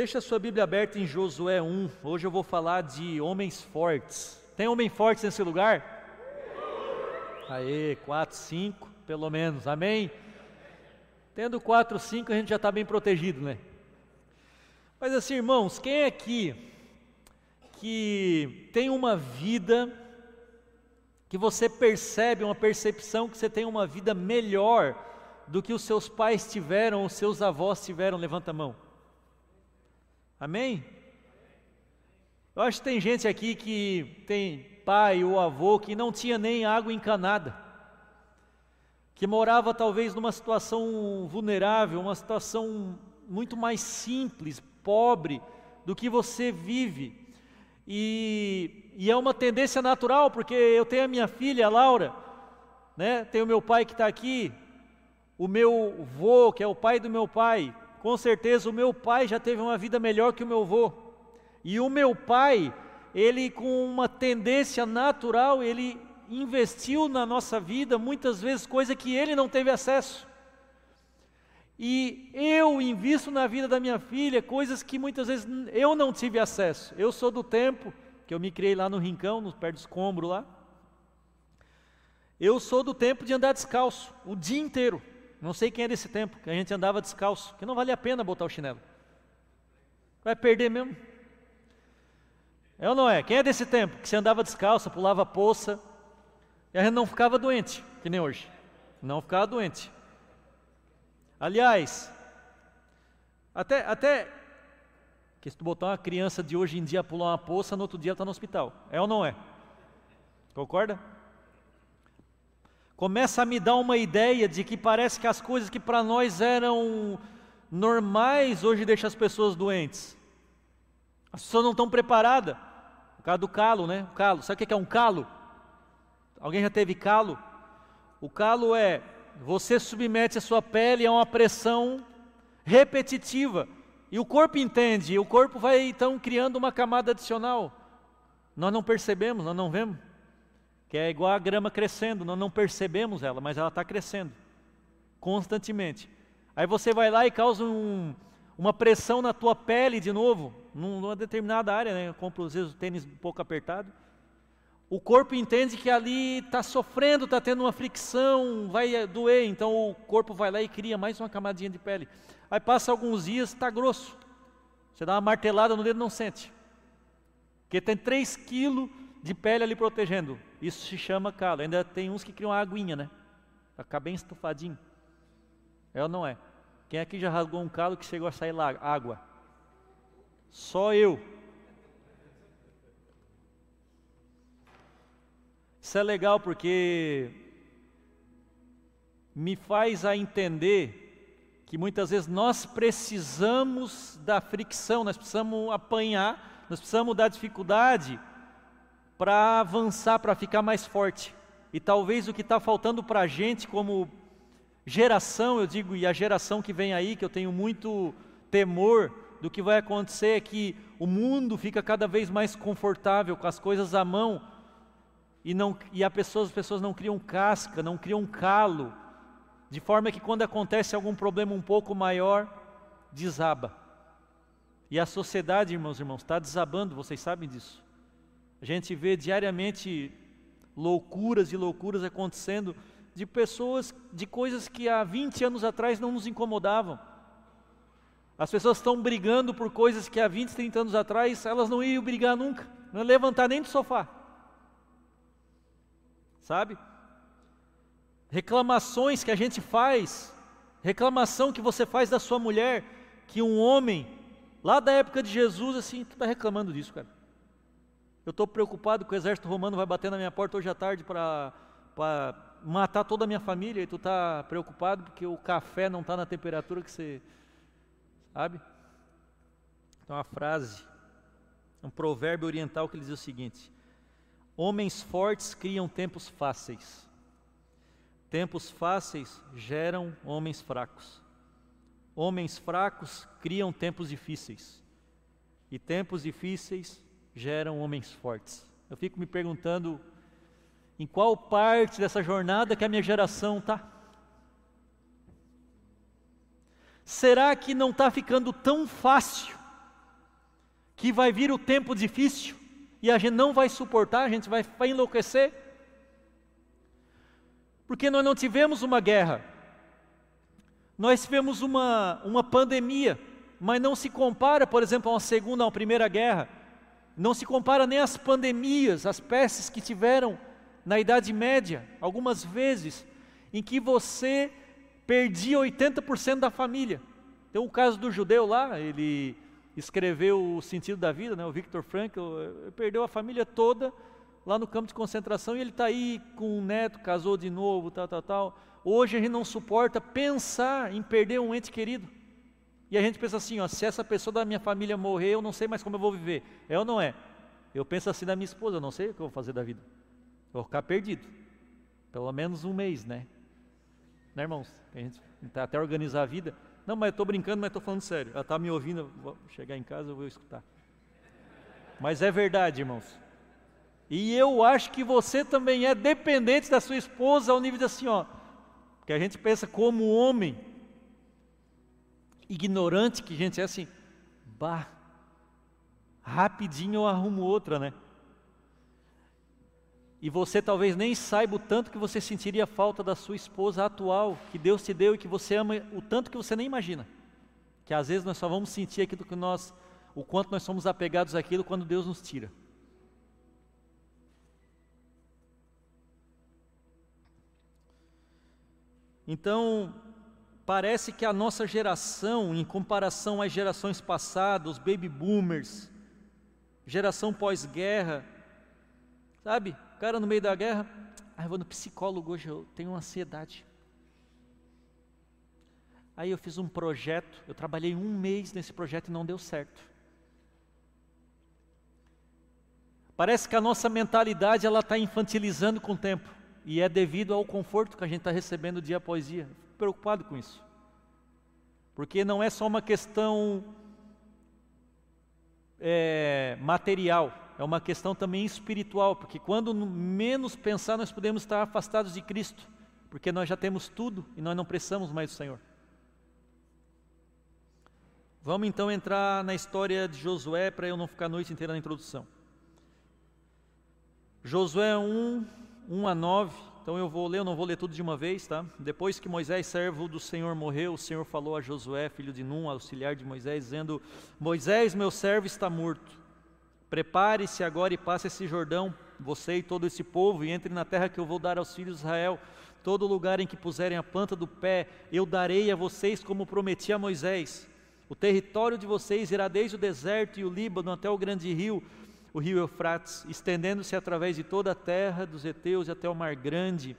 Deixa a sua Bíblia aberta em Josué 1. Hoje eu vou falar de homens fortes. Tem homem forte nesse lugar? Aê, 4, 5, pelo menos. Amém? Tendo 4, 5, a gente já está bem protegido, né? Mas assim, irmãos, quem é aqui que tem uma vida que você percebe, uma percepção que você tem uma vida melhor do que os seus pais tiveram, os seus avós tiveram? Levanta a mão. Amém? Eu acho que tem gente aqui que tem pai ou avô que não tinha nem água encanada, que morava talvez numa situação vulnerável, uma situação muito mais simples, pobre do que você vive. E, e é uma tendência natural, porque eu tenho a minha filha, a Laura, né? tenho meu pai que está aqui, o meu vô, que é o pai do meu pai, com certeza o meu pai já teve uma vida melhor que o meu vô. E o meu pai, ele com uma tendência natural, ele investiu na nossa vida muitas vezes coisa que ele não teve acesso. E eu invisto na vida da minha filha coisas que muitas vezes eu não tive acesso. Eu sou do tempo que eu me criei lá no Rincão, no perto do escombro lá. Eu sou do tempo de andar descalço o dia inteiro. Não sei quem é desse tempo, que a gente andava descalço, que não valia a pena botar o chinelo. Vai perder mesmo. É ou não é? Quem é desse tempo que você andava descalço, pulava poça, e a gente não ficava doente, que nem hoje. Não ficava doente. Aliás, até, até que se tu botar uma criança de hoje em dia pular uma poça, no outro dia ela está no hospital. É ou não é? Concorda? Começa a me dar uma ideia de que parece que as coisas que para nós eram normais hoje deixam as pessoas doentes. As pessoas não estão preparadas. Por causa do calo, né? O calo. Sabe o que é um calo? Alguém já teve calo? O calo é você submete a sua pele a uma pressão repetitiva. E o corpo entende, e o corpo vai então criando uma camada adicional. Nós não percebemos, nós não vemos. Que é igual a grama crescendo, nós não percebemos ela, mas ela está crescendo constantemente. Aí você vai lá e causa um, uma pressão na tua pele de novo, numa determinada área, né? Eu compro às vezes o tênis um pouco apertado o corpo entende que ali está sofrendo, está tendo uma fricção, vai doer, então o corpo vai lá e cria mais uma camadinha de pele. Aí passa alguns dias, está grosso. Você dá uma martelada no dedo não sente. Porque tem 3 quilos de pele ali protegendo. Isso se chama calo. Ainda tem uns que criam uma aguinha, né? Ficar bem estufadinho. É ou não é? Quem aqui já rasgou um calo que chegou a sair lá, água? Só eu. Isso é legal porque me faz a entender que muitas vezes nós precisamos da fricção, nós precisamos apanhar, nós precisamos da dificuldade para avançar, para ficar mais forte. E talvez o que está faltando para a gente como geração, eu digo, e a geração que vem aí, que eu tenho muito temor do que vai acontecer, é que o mundo fica cada vez mais confortável com as coisas à mão, e, não, e a pessoa, as pessoas não criam casca, não criam calo, de forma que quando acontece algum problema um pouco maior, desaba. E a sociedade, irmãos e irmãos, está desabando, vocês sabem disso. A gente vê diariamente loucuras e loucuras acontecendo de pessoas, de coisas que há 20 anos atrás não nos incomodavam. As pessoas estão brigando por coisas que há 20, 30 anos atrás elas não iam brigar nunca, não iam levantar nem do sofá sabe? Reclamações que a gente faz, reclamação que você faz da sua mulher, que um homem, lá da época de Jesus, assim, tu está reclamando disso, cara. Eu estou preocupado que o exército romano vai bater na minha porta hoje à tarde para matar toda a minha família, e tu está preocupado porque o café não está na temperatura que você. Sabe? Então, uma frase, um provérbio oriental que diz o seguinte: Homens fortes criam tempos fáceis. Tempos fáceis geram homens fracos. Homens fracos criam tempos difíceis. E tempos difíceis geram homens fortes. Eu fico me perguntando em qual parte dessa jornada que a minha geração está. Será que não está ficando tão fácil que vai vir o tempo difícil e a gente não vai suportar, a gente vai, vai enlouquecer. Porque nós não tivemos uma guerra, nós tivemos uma, uma pandemia, mas não se compara, por exemplo, a uma segunda, a primeira guerra, não se compara nem às pandemias, as pestes que tiveram na Idade Média, algumas vezes, em que você perdia 80% da família. Tem o caso do judeu lá, ele escreveu O Sentido da Vida, né, o Victor Frankl, eh, perdeu a família toda lá no campo de concentração e ele está aí com um neto, casou de novo, tal, tal, tal. Hoje a gente não suporta pensar em perder um ente querido. E a gente pensa assim, ó, se essa pessoa da minha família morrer, eu não sei mais como eu vou viver. É ou não é? Eu penso assim da minha esposa, eu não sei o que eu vou fazer da vida. Eu vou ficar perdido. Pelo menos um mês, né? Né, irmãos? A gente tá até organizar a vida. Não, mas eu estou brincando, mas estou falando sério. Ela está me ouvindo, vou chegar em casa eu vou escutar. Mas é verdade, irmãos. E eu acho que você também é dependente da sua esposa ao nível de assim, ó. Que a gente pensa como homem, ignorante que a gente é assim, bah, rapidinho eu arrumo outra, né? E você talvez nem saiba o tanto que você sentiria falta da sua esposa atual, que Deus te deu e que você ama o tanto que você nem imagina. Que às vezes nós só vamos sentir aquilo que nós, o quanto nós somos apegados àquilo quando Deus nos tira. Então, parece que a nossa geração, em comparação às gerações passadas, os baby boomers, geração pós-guerra, sabe? cara no meio da guerra, ah, eu vou no psicólogo hoje, eu tenho ansiedade. Aí eu fiz um projeto, eu trabalhei um mês nesse projeto e não deu certo. Parece que a nossa mentalidade ela está infantilizando com o tempo e é devido ao conforto que a gente está recebendo dia após dia. Preocupado com isso, porque não é só uma questão é, material, é uma questão também espiritual, porque quando menos pensar, nós podemos estar afastados de Cristo, porque nós já temos tudo e nós não precisamos mais do Senhor. Vamos então entrar na história de Josué para eu não ficar a noite inteira na introdução. Josué 1, 1 a 9, então eu vou ler, eu não vou ler tudo de uma vez, tá? Depois que Moisés, servo do Senhor, morreu, o Senhor falou a Josué, filho de Num, auxiliar de Moisés, dizendo: Moisés, meu servo, está morto. Prepare-se agora e passe esse Jordão, você e todo esse povo, e entre na terra que eu vou dar aos filhos de Israel. Todo lugar em que puserem a planta do pé, eu darei a vocês como prometi a Moisés. O território de vocês irá desde o deserto e o Líbano até o grande rio, o rio Eufrates, estendendo-se através de toda a terra dos heteus e até o mar grande,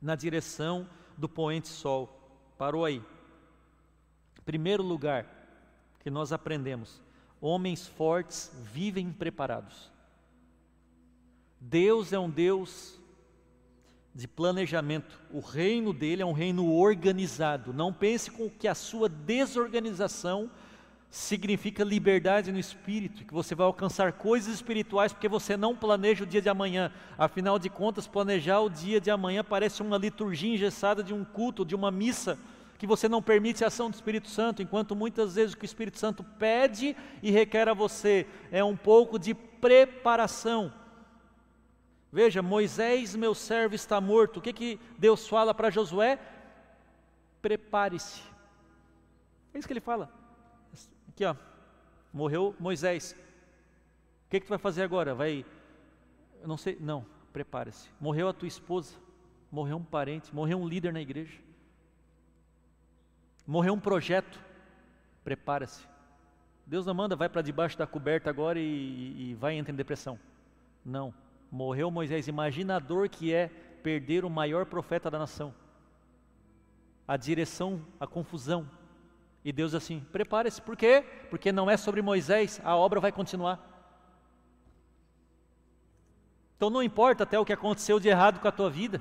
na direção do poente sol. Parou aí. Primeiro lugar que nós aprendemos: Homens fortes vivem preparados. Deus é um Deus de planejamento. O reino dele é um reino organizado. Não pense com que a sua desorganização significa liberdade no espírito, que você vai alcançar coisas espirituais porque você não planeja o dia de amanhã. Afinal de contas, planejar o dia de amanhã parece uma liturgia engessada de um culto, de uma missa que você não permite a ação do Espírito Santo, enquanto muitas vezes o que o Espírito Santo pede e requer a você é um pouco de preparação. Veja, Moisés, meu servo, está morto. O que, que Deus fala para Josué? Prepare-se. É isso que ele fala. Aqui, ó. Morreu Moisés. O que, que tu vai fazer agora? Vai. Eu não sei. Não, prepare-se. Morreu a tua esposa. Morreu um parente. Morreu um líder na igreja. Morreu um projeto, prepara-se. Deus não manda, vai para debaixo da coberta agora e, e vai entrar em depressão. Não. Morreu Moisés. Imagina a dor que é perder o maior profeta da nação. A direção, a confusão. E Deus assim, prepare-se. Por quê? Porque não é sobre Moisés, a obra vai continuar. Então não importa até o que aconteceu de errado com a tua vida.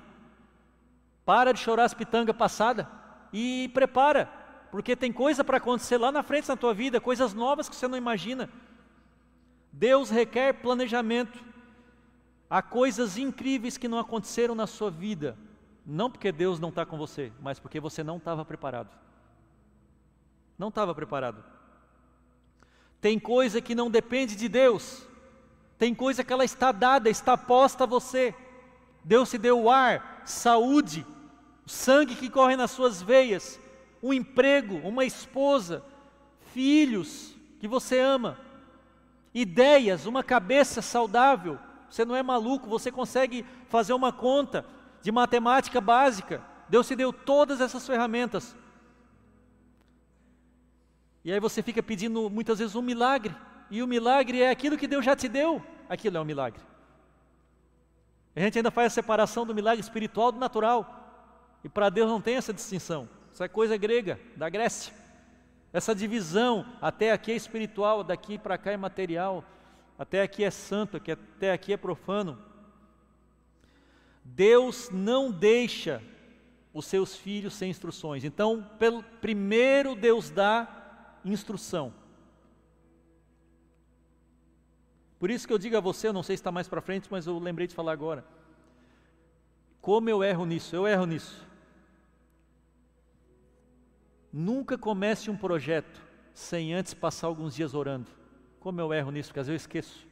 Para de chorar as pitangas passadas e prepara, porque tem coisa para acontecer lá na frente na tua vida, coisas novas que você não imagina. Deus requer planejamento. Há coisas incríveis que não aconteceram na sua vida, não porque Deus não está com você, mas porque você não estava preparado. Não estava preparado. Tem coisa que não depende de Deus. Tem coisa que ela está dada, está posta a você. Deus te deu o ar, saúde, sangue que corre nas suas veias, um emprego, uma esposa, filhos que você ama, ideias, uma cabeça saudável. Você não é maluco, você consegue fazer uma conta de matemática básica. Deus te deu todas essas ferramentas. E aí você fica pedindo muitas vezes um milagre. E o milagre é aquilo que Deus já te deu. Aquilo é um milagre. A gente ainda faz a separação do milagre espiritual do natural. E para Deus não tem essa distinção. Isso é coisa grega, da Grécia. Essa divisão, até aqui é espiritual, daqui para cá é material, até aqui é santo, até aqui é profano. Deus não deixa os seus filhos sem instruções. Então, pelo, primeiro Deus dá instrução. Por isso que eu digo a você, eu não sei se está mais para frente, mas eu lembrei de falar agora. Como eu erro nisso? Eu erro nisso. Nunca comece um projeto sem antes passar alguns dias orando. Como eu erro nisso, porque às vezes eu esqueço.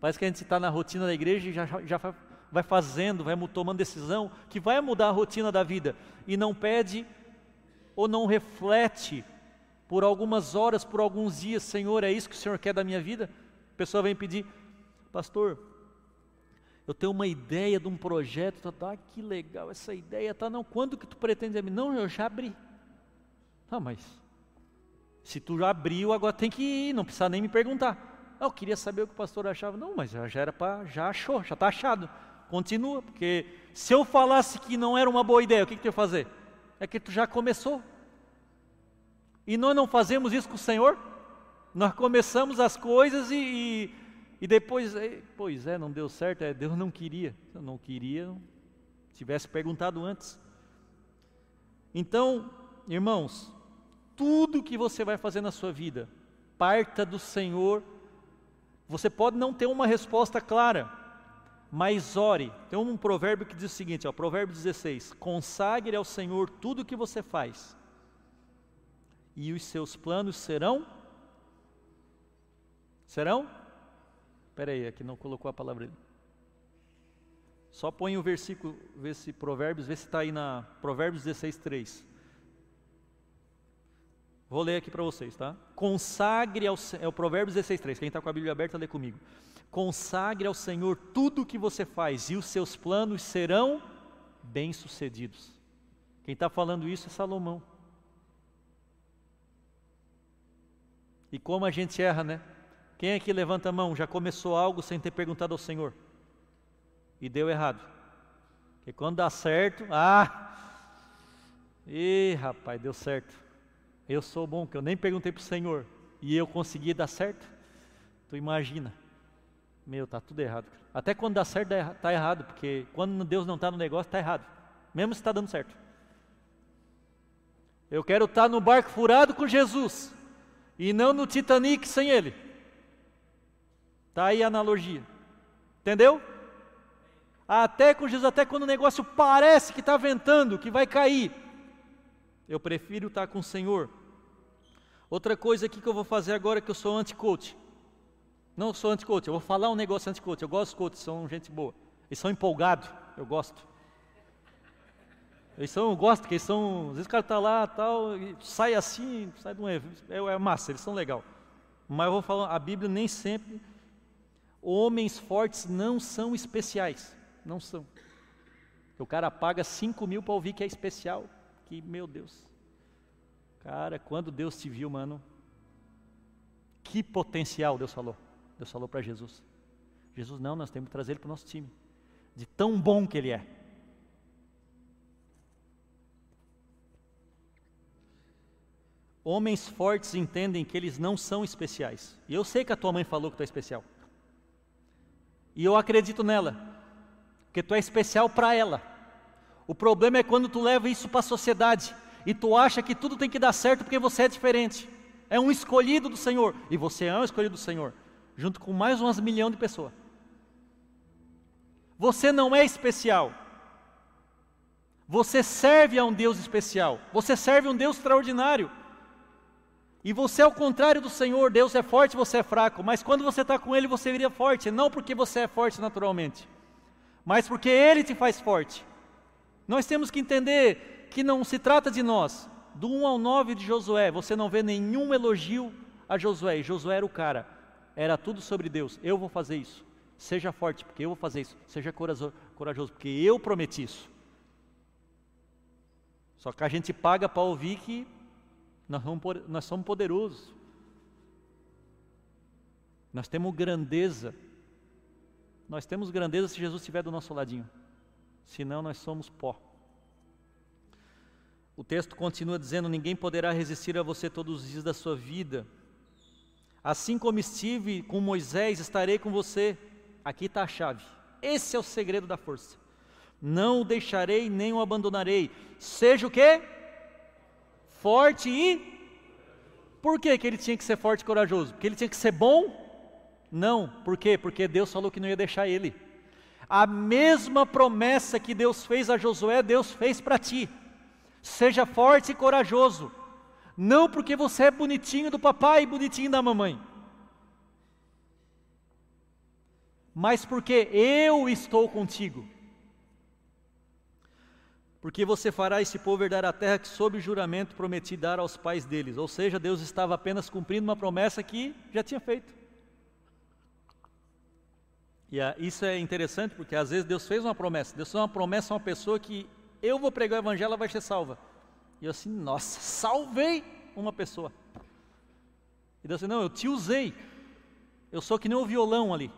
Parece que a gente está na rotina da igreja e já, já vai fazendo, vai tomando decisão que vai mudar a rotina da vida e não pede ou não reflete por algumas horas, por alguns dias, Senhor, é isso que o Senhor quer da minha vida? A pessoa vem pedir, pastor, eu tenho uma ideia de um projeto, tá, tá que legal essa ideia, tá, não, quando que tu pretende? Não, eu já abri. Tá, mas se tu já abriu, agora tem que ir, não precisa nem me perguntar. Ah, eu queria saber o que o pastor achava. Não, mas já era para, já achou, já está achado. Continua, porque se eu falasse que não era uma boa ideia, o que, que tu ia fazer? É que tu já começou. E nós não fazemos isso com o Senhor? Nós começamos as coisas e, e, e depois, pois é, não deu certo, é, Deus não queria. Eu não queria, tivesse perguntado antes. Então, irmãos, tudo que você vai fazer na sua vida, parta do Senhor. Você pode não ter uma resposta clara, mas ore. Tem um provérbio que diz o seguinte, ó, provérbio 16: consagre ao Senhor tudo o que você faz e os seus planos serão? Serão? Espera aí, aqui não colocou a palavra. Só põe o versículo, vê se Provérbios, vê se está aí na Provérbios 16, 3. Vou ler aqui para vocês, tá? Consagre ao é o Provérbios 16, 3. Quem está com a Bíblia aberta, lê comigo. Consagre ao Senhor tudo o que você faz, e os seus planos serão bem-sucedidos. Quem está falando isso é Salomão. E como a gente erra, né? Quem aqui levanta a mão já começou algo sem ter perguntado ao Senhor e deu errado? Porque quando dá certo, ah, e rapaz, deu certo. Eu sou bom, que eu nem perguntei para o Senhor e eu consegui dar certo. Tu imagina, meu, tá tudo errado. Até quando dá certo, está errado, porque quando Deus não está no negócio, está errado, mesmo se está dando certo. Eu quero estar tá no barco furado com Jesus, e não no Titanic sem ele. Está aí a analogia. Entendeu? Até com Jesus, até quando o negócio parece que está ventando, que vai cair, eu prefiro estar com o Senhor. Outra coisa aqui que eu vou fazer agora é que eu sou anti-coach. Não sou anti-coach, eu vou falar um negócio anti-coach. Eu gosto dos coaches, são gente boa. Eles são empolgados, eu gosto. Eles são, eu gosto, eles são, às vezes o cara está lá tal, sai assim, sai de um é, é massa, eles são legal. Mas eu vou falar, a Bíblia nem sempre, homens fortes não são especiais, não são. O cara paga 5 mil para ouvir que é especial, que, meu Deus. Cara, quando Deus te viu, mano, que potencial Deus falou. Deus falou para Jesus. Jesus, não, nós temos que trazer ele para o nosso time. De tão bom que ele é. Homens fortes entendem que eles não são especiais. E eu sei que a tua mãe falou que tu é especial. E eu acredito nela, que tu é especial para ela. O problema é quando tu leva isso para a sociedade e tu acha que tudo tem que dar certo porque você é diferente. É um escolhido do Senhor e você é um escolhido do Senhor, junto com mais umas milhão de pessoas. Você não é especial. Você serve a um Deus especial. Você serve a um Deus extraordinário. E você é o contrário do Senhor, Deus é forte, você é fraco, mas quando você está com Ele, você viria forte, não porque você é forte naturalmente, mas porque Ele te faz forte. Nós temos que entender que não se trata de nós. Do 1 ao 9 de Josué, você não vê nenhum elogio a Josué, e Josué era o cara, era tudo sobre Deus. Eu vou fazer isso. Seja forte, porque eu vou fazer isso. Seja corajoso, porque eu prometi isso. Só que a gente paga para ouvir que nós somos, poderosos. Nós temos grandeza. Nós temos grandeza se Jesus estiver do nosso ladinho. Senão nós somos pó. O texto continua dizendo: Ninguém poderá resistir a você todos os dias da sua vida. Assim como estive com Moisés, estarei com você. Aqui está a chave. Esse é o segredo da força. Não o deixarei nem o abandonarei. Seja o quê? Forte e. Por que, que ele tinha que ser forte e corajoso? Porque ele tinha que ser bom? Não. Por quê? Porque Deus falou que não ia deixar ele. A mesma promessa que Deus fez a Josué, Deus fez para ti. Seja forte e corajoso. Não porque você é bonitinho do papai e bonitinho da mamãe. Mas porque eu estou contigo. Porque você fará esse povo herdar a terra que, sob juramento, prometi dar aos pais deles. Ou seja, Deus estava apenas cumprindo uma promessa que já tinha feito. E isso é interessante porque às vezes Deus fez uma promessa. Deus fez uma promessa a uma pessoa que eu vou pregar o evangelho, ela vai ser salva. E eu assim, nossa, salvei uma pessoa. E Deus disse, não, eu te usei. Eu sou que nem o violão ali.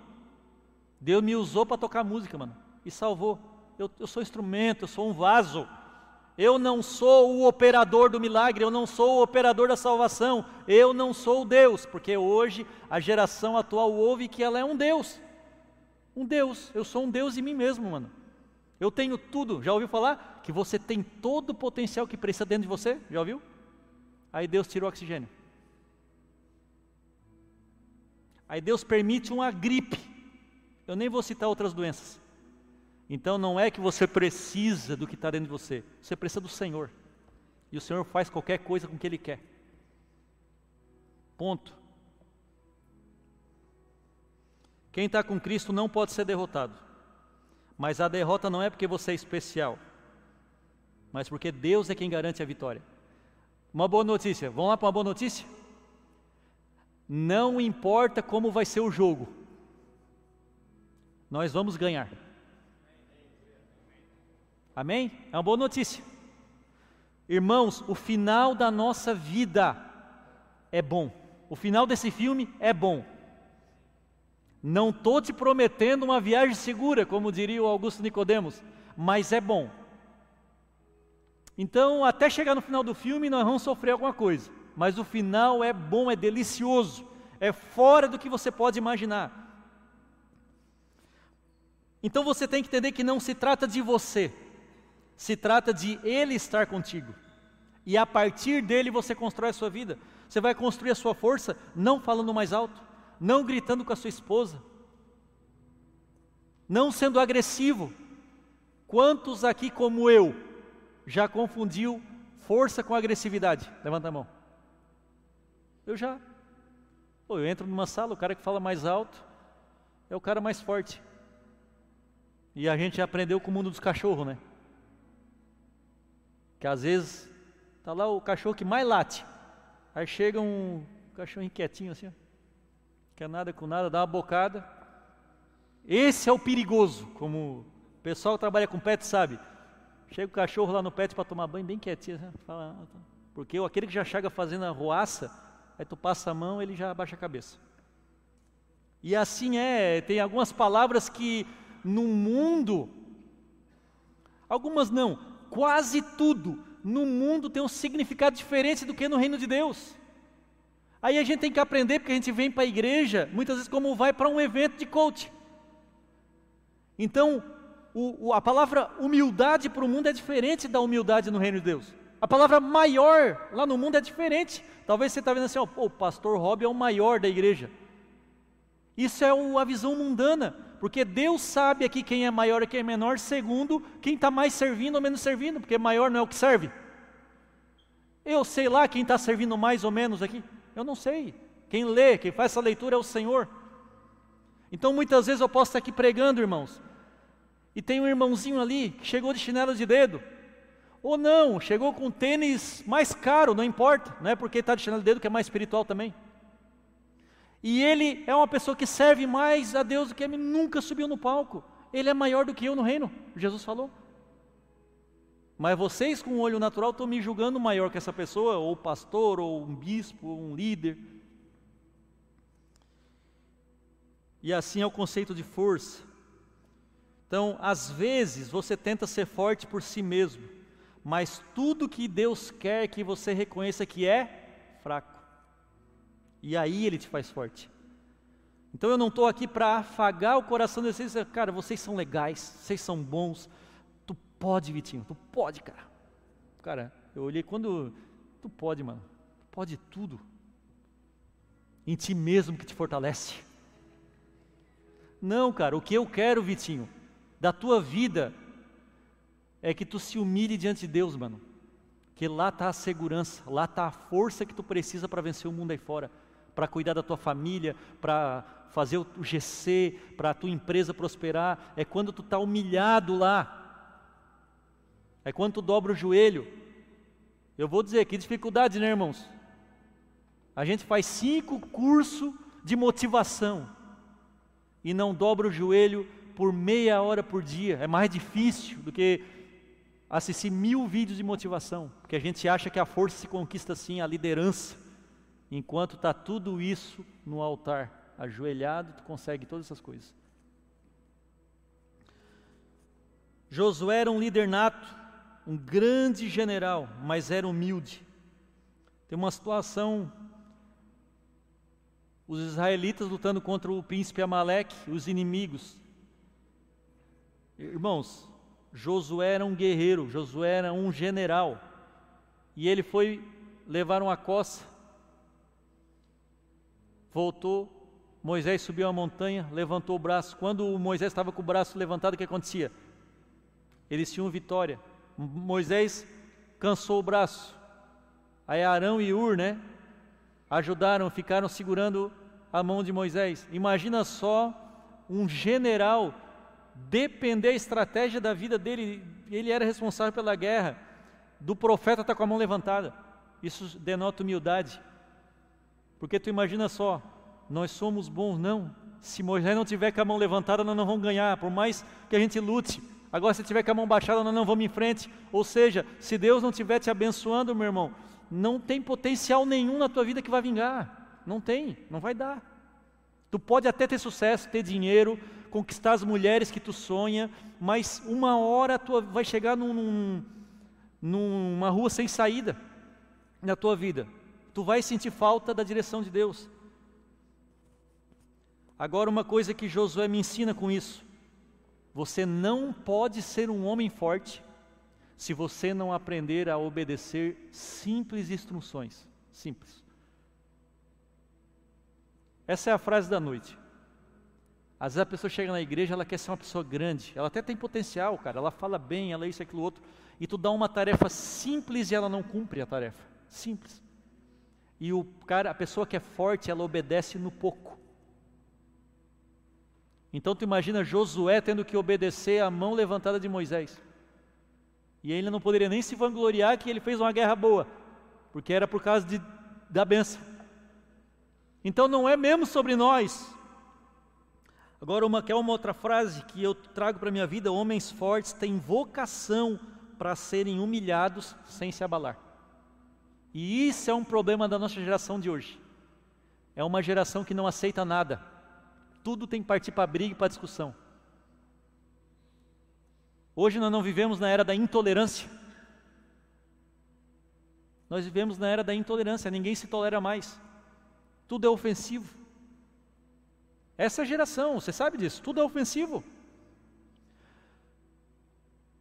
Deus me usou para tocar música, mano, e salvou. Eu, eu sou instrumento, eu sou um vaso. Eu não sou o operador do milagre, eu não sou o operador da salvação, eu não sou Deus, porque hoje a geração atual ouve que ela é um Deus. Um Deus, eu sou um Deus em mim mesmo, mano. Eu tenho tudo. Já ouviu falar? Que você tem todo o potencial que precisa dentro de você? Já ouviu? Aí Deus tirou o oxigênio. Aí Deus permite uma gripe. Eu nem vou citar outras doenças. Então não é que você precisa do que está dentro de você, você precisa do Senhor. E o Senhor faz qualquer coisa com o que Ele quer. Ponto. Quem está com Cristo não pode ser derrotado. Mas a derrota não é porque você é especial, mas porque Deus é quem garante a vitória. Uma boa notícia, vamos lá para uma boa notícia? Não importa como vai ser o jogo, nós vamos ganhar. Amém? É uma boa notícia. Irmãos, o final da nossa vida é bom. O final desse filme é bom. Não estou te prometendo uma viagem segura, como diria o Augusto Nicodemos, mas é bom. Então, até chegar no final do filme, nós vamos sofrer alguma coisa, mas o final é bom, é delicioso, é fora do que você pode imaginar. Então você tem que entender que não se trata de você, se trata de Ele estar contigo. E a partir dele você constrói a sua vida. Você vai construir a sua força não falando mais alto, não gritando com a sua esposa, não sendo agressivo. Quantos aqui, como eu, já confundiu força com agressividade? Levanta a mão. Eu já. Pô, eu entro numa sala, o cara que fala mais alto é o cara mais forte. E a gente aprendeu com o mundo dos cachorros, né? Que às vezes tá lá o cachorro que mais late. Aí chega um cachorro inquietinho assim, quer nada com nada, dá uma bocada. Esse é o perigoso, como o pessoal que trabalha com pet sabe. Chega o cachorro lá no pet para tomar banho, bem quietinho, assim, fala, ah, tá. porque aquele que já chega fazendo a roaça, aí tu passa a mão, ele já abaixa a cabeça. E assim é, tem algumas palavras que no mundo, algumas não, quase tudo no mundo tem um significado diferente do que no reino de Deus. Aí a gente tem que aprender, porque a gente vem para a igreja, muitas vezes, como vai para um evento de coach. Então, o, o, a palavra humildade para o mundo é diferente da humildade no reino de Deus. A palavra maior lá no mundo é diferente. Talvez você está vendo assim, ó, o pastor Rob é o maior da igreja. Isso é a visão mundana, porque Deus sabe aqui quem é maior e quem é menor, segundo quem está mais servindo ou menos servindo, porque maior não é o que serve. Eu sei lá quem está servindo mais ou menos aqui. Eu não sei. Quem lê, quem faz essa leitura é o Senhor. Então muitas vezes eu posso estar aqui pregando, irmãos, e tem um irmãozinho ali que chegou de chinelo de dedo, ou não, chegou com tênis mais caro, não importa, não é porque está de chinelo de dedo que é mais espiritual também. E ele é uma pessoa que serve mais a Deus do que a mim, nunca subiu no palco. Ele é maior do que eu no reino, Jesus falou. Mas vocês com o olho natural estão me julgando maior que essa pessoa, ou pastor, ou um bispo, ou um líder. E assim é o conceito de força. Então, às vezes, você tenta ser forte por si mesmo, mas tudo que Deus quer que você reconheça que é. E aí Ele te faz forte. Então eu não estou aqui para afagar o coração de vocês, cara, vocês são legais, vocês são bons, pode, Vitinho, tu pode, cara. Cara, eu olhei quando. Tu pode, mano. Tu pode tudo. Em ti mesmo que te fortalece. Não, cara, o que eu quero, Vitinho, da tua vida, é que tu se humilhe diante de Deus, mano. Que lá está a segurança, lá está a força que tu precisa para vencer o mundo aí fora, para cuidar da tua família, para fazer o GC, para a tua empresa prosperar. É quando tu está humilhado lá, é quando tu dobra o joelho. Eu vou dizer, que dificuldade, né, irmãos? A gente faz cinco cursos de motivação e não dobra o joelho por meia hora por dia. É mais difícil do que assistir mil vídeos de motivação, porque a gente acha que a força se conquista assim, a liderança, enquanto está tudo isso no altar, ajoelhado, tu consegue todas essas coisas. Josué era um líder nato, um grande general, mas era humilde. Tem uma situação, os israelitas lutando contra o príncipe Amaleque, os inimigos. Irmãos, Josué era um guerreiro, Josué era um general, e ele foi levar uma coça, voltou, Moisés subiu a montanha, levantou o braço. Quando Moisés estava com o braço levantado, o que acontecia? Eles tinham vitória. Moisés cansou o braço. Aí Arão e Ur, né? Ajudaram, ficaram segurando a mão de Moisés. Imagina só um general depender da estratégia da vida dele. Ele era responsável pela guerra. Do profeta estar tá com a mão levantada. Isso denota humildade. Porque tu imagina só, nós somos bons, não. Se Moisés não tiver com a mão levantada, nós não vamos ganhar, por mais que a gente lute. Agora, se tiver com a mão baixada, nós não vamos em frente. Ou seja, se Deus não estiver te abençoando, meu irmão, não tem potencial nenhum na tua vida que vai vingar. Não tem, não vai dar. Tu pode até ter sucesso, ter dinheiro, conquistar as mulheres que tu sonha, mas uma hora tu vai chegar num, num, numa rua sem saída na tua vida. Tu vai sentir falta da direção de Deus. Agora, uma coisa que Josué me ensina com isso: você não pode ser um homem forte se você não aprender a obedecer simples instruções. Simples. Essa é a frase da noite. Às vezes a pessoa chega na igreja, ela quer ser uma pessoa grande, ela até tem potencial, cara, ela fala bem, ela é isso, aquilo, outro, e tu dá uma tarefa simples e ela não cumpre a tarefa. Simples. E o cara, a pessoa que é forte, ela obedece no pouco. Então tu imagina Josué tendo que obedecer à mão levantada de Moisés. E ele não poderia nem se vangloriar que ele fez uma guerra boa, porque era por causa de, da benção. Então não é mesmo sobre nós. Agora, uma, que é uma outra frase que eu trago para a minha vida: homens fortes têm vocação para serem humilhados sem se abalar. E isso é um problema da nossa geração de hoje. É uma geração que não aceita nada tudo tem que partir para briga e para discussão. Hoje nós não vivemos na era da intolerância. Nós vivemos na era da intolerância, ninguém se tolera mais. Tudo é ofensivo. Essa geração, você sabe disso, tudo é ofensivo.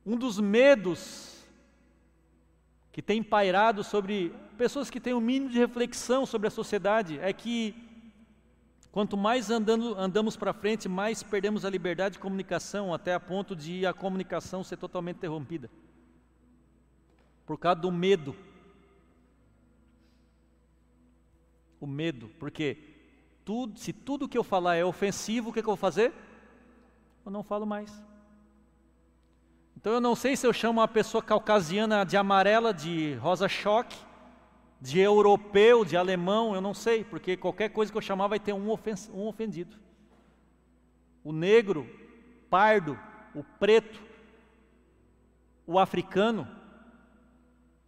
Um dos medos que tem pairado sobre pessoas que têm o um mínimo de reflexão sobre a sociedade é que Quanto mais andando, andamos para frente, mais perdemos a liberdade de comunicação, até a ponto de a comunicação ser totalmente interrompida. Por causa do medo. O medo, porque tudo, se tudo que eu falar é ofensivo, o que, que eu vou fazer? Eu não falo mais. Então eu não sei se eu chamo uma pessoa caucasiana de amarela, de rosa choque, de europeu, de alemão, eu não sei, porque qualquer coisa que eu chamar vai ter um, um ofendido. O negro, pardo, o preto, o africano.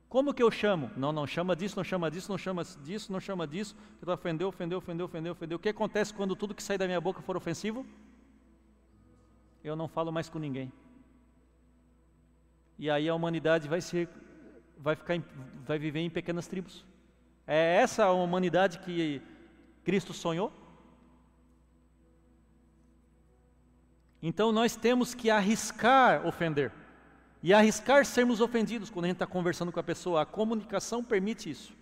Como que eu chamo? Não, não chama disso, não chama disso, não chama disso, não chama disso. Eu ofendeu, ofendeu, ofendeu, ofendeu, ofendeu. O que acontece quando tudo que sai da minha boca for ofensivo? Eu não falo mais com ninguém. E aí a humanidade vai ser, vai ficar, vai viver em pequenas tribos. É essa a humanidade que Cristo sonhou? Então nós temos que arriscar ofender. E arriscar sermos ofendidos quando a gente está conversando com a pessoa. A comunicação permite isso.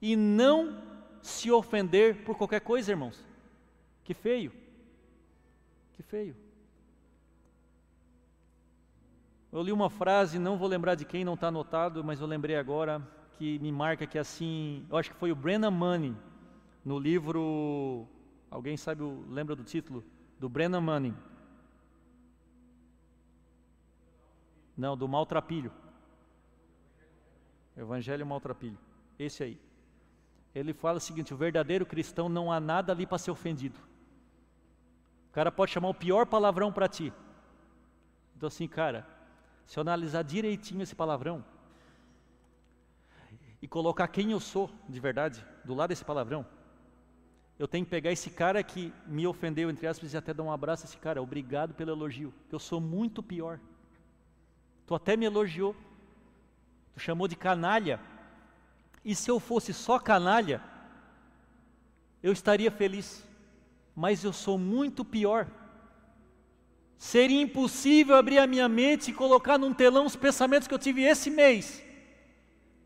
E não se ofender por qualquer coisa, irmãos. Que feio. Que feio. Eu li uma frase, não vou lembrar de quem, não está anotado, mas eu lembrei agora, que me marca que assim, eu acho que foi o Brennan Manning, no livro, alguém sabe, lembra do título? Do Brennan Manning. Não, do maltrapilho. Evangelho maltrapilho. Esse aí. Ele fala o seguinte: o verdadeiro cristão não há nada ali para ser ofendido. O cara pode chamar o pior palavrão para ti. Então, assim, cara, se eu analisar direitinho esse palavrão e colocar quem eu sou de verdade do lado desse palavrão, eu tenho que pegar esse cara que me ofendeu, entre aspas, e até dar um abraço a esse cara. Obrigado pelo elogio, eu sou muito pior. Tu até me elogiou, tu chamou de canalha. E se eu fosse só canalha, eu estaria feliz. Mas eu sou muito pior. Seria impossível abrir a minha mente e colocar num telão os pensamentos que eu tive esse mês.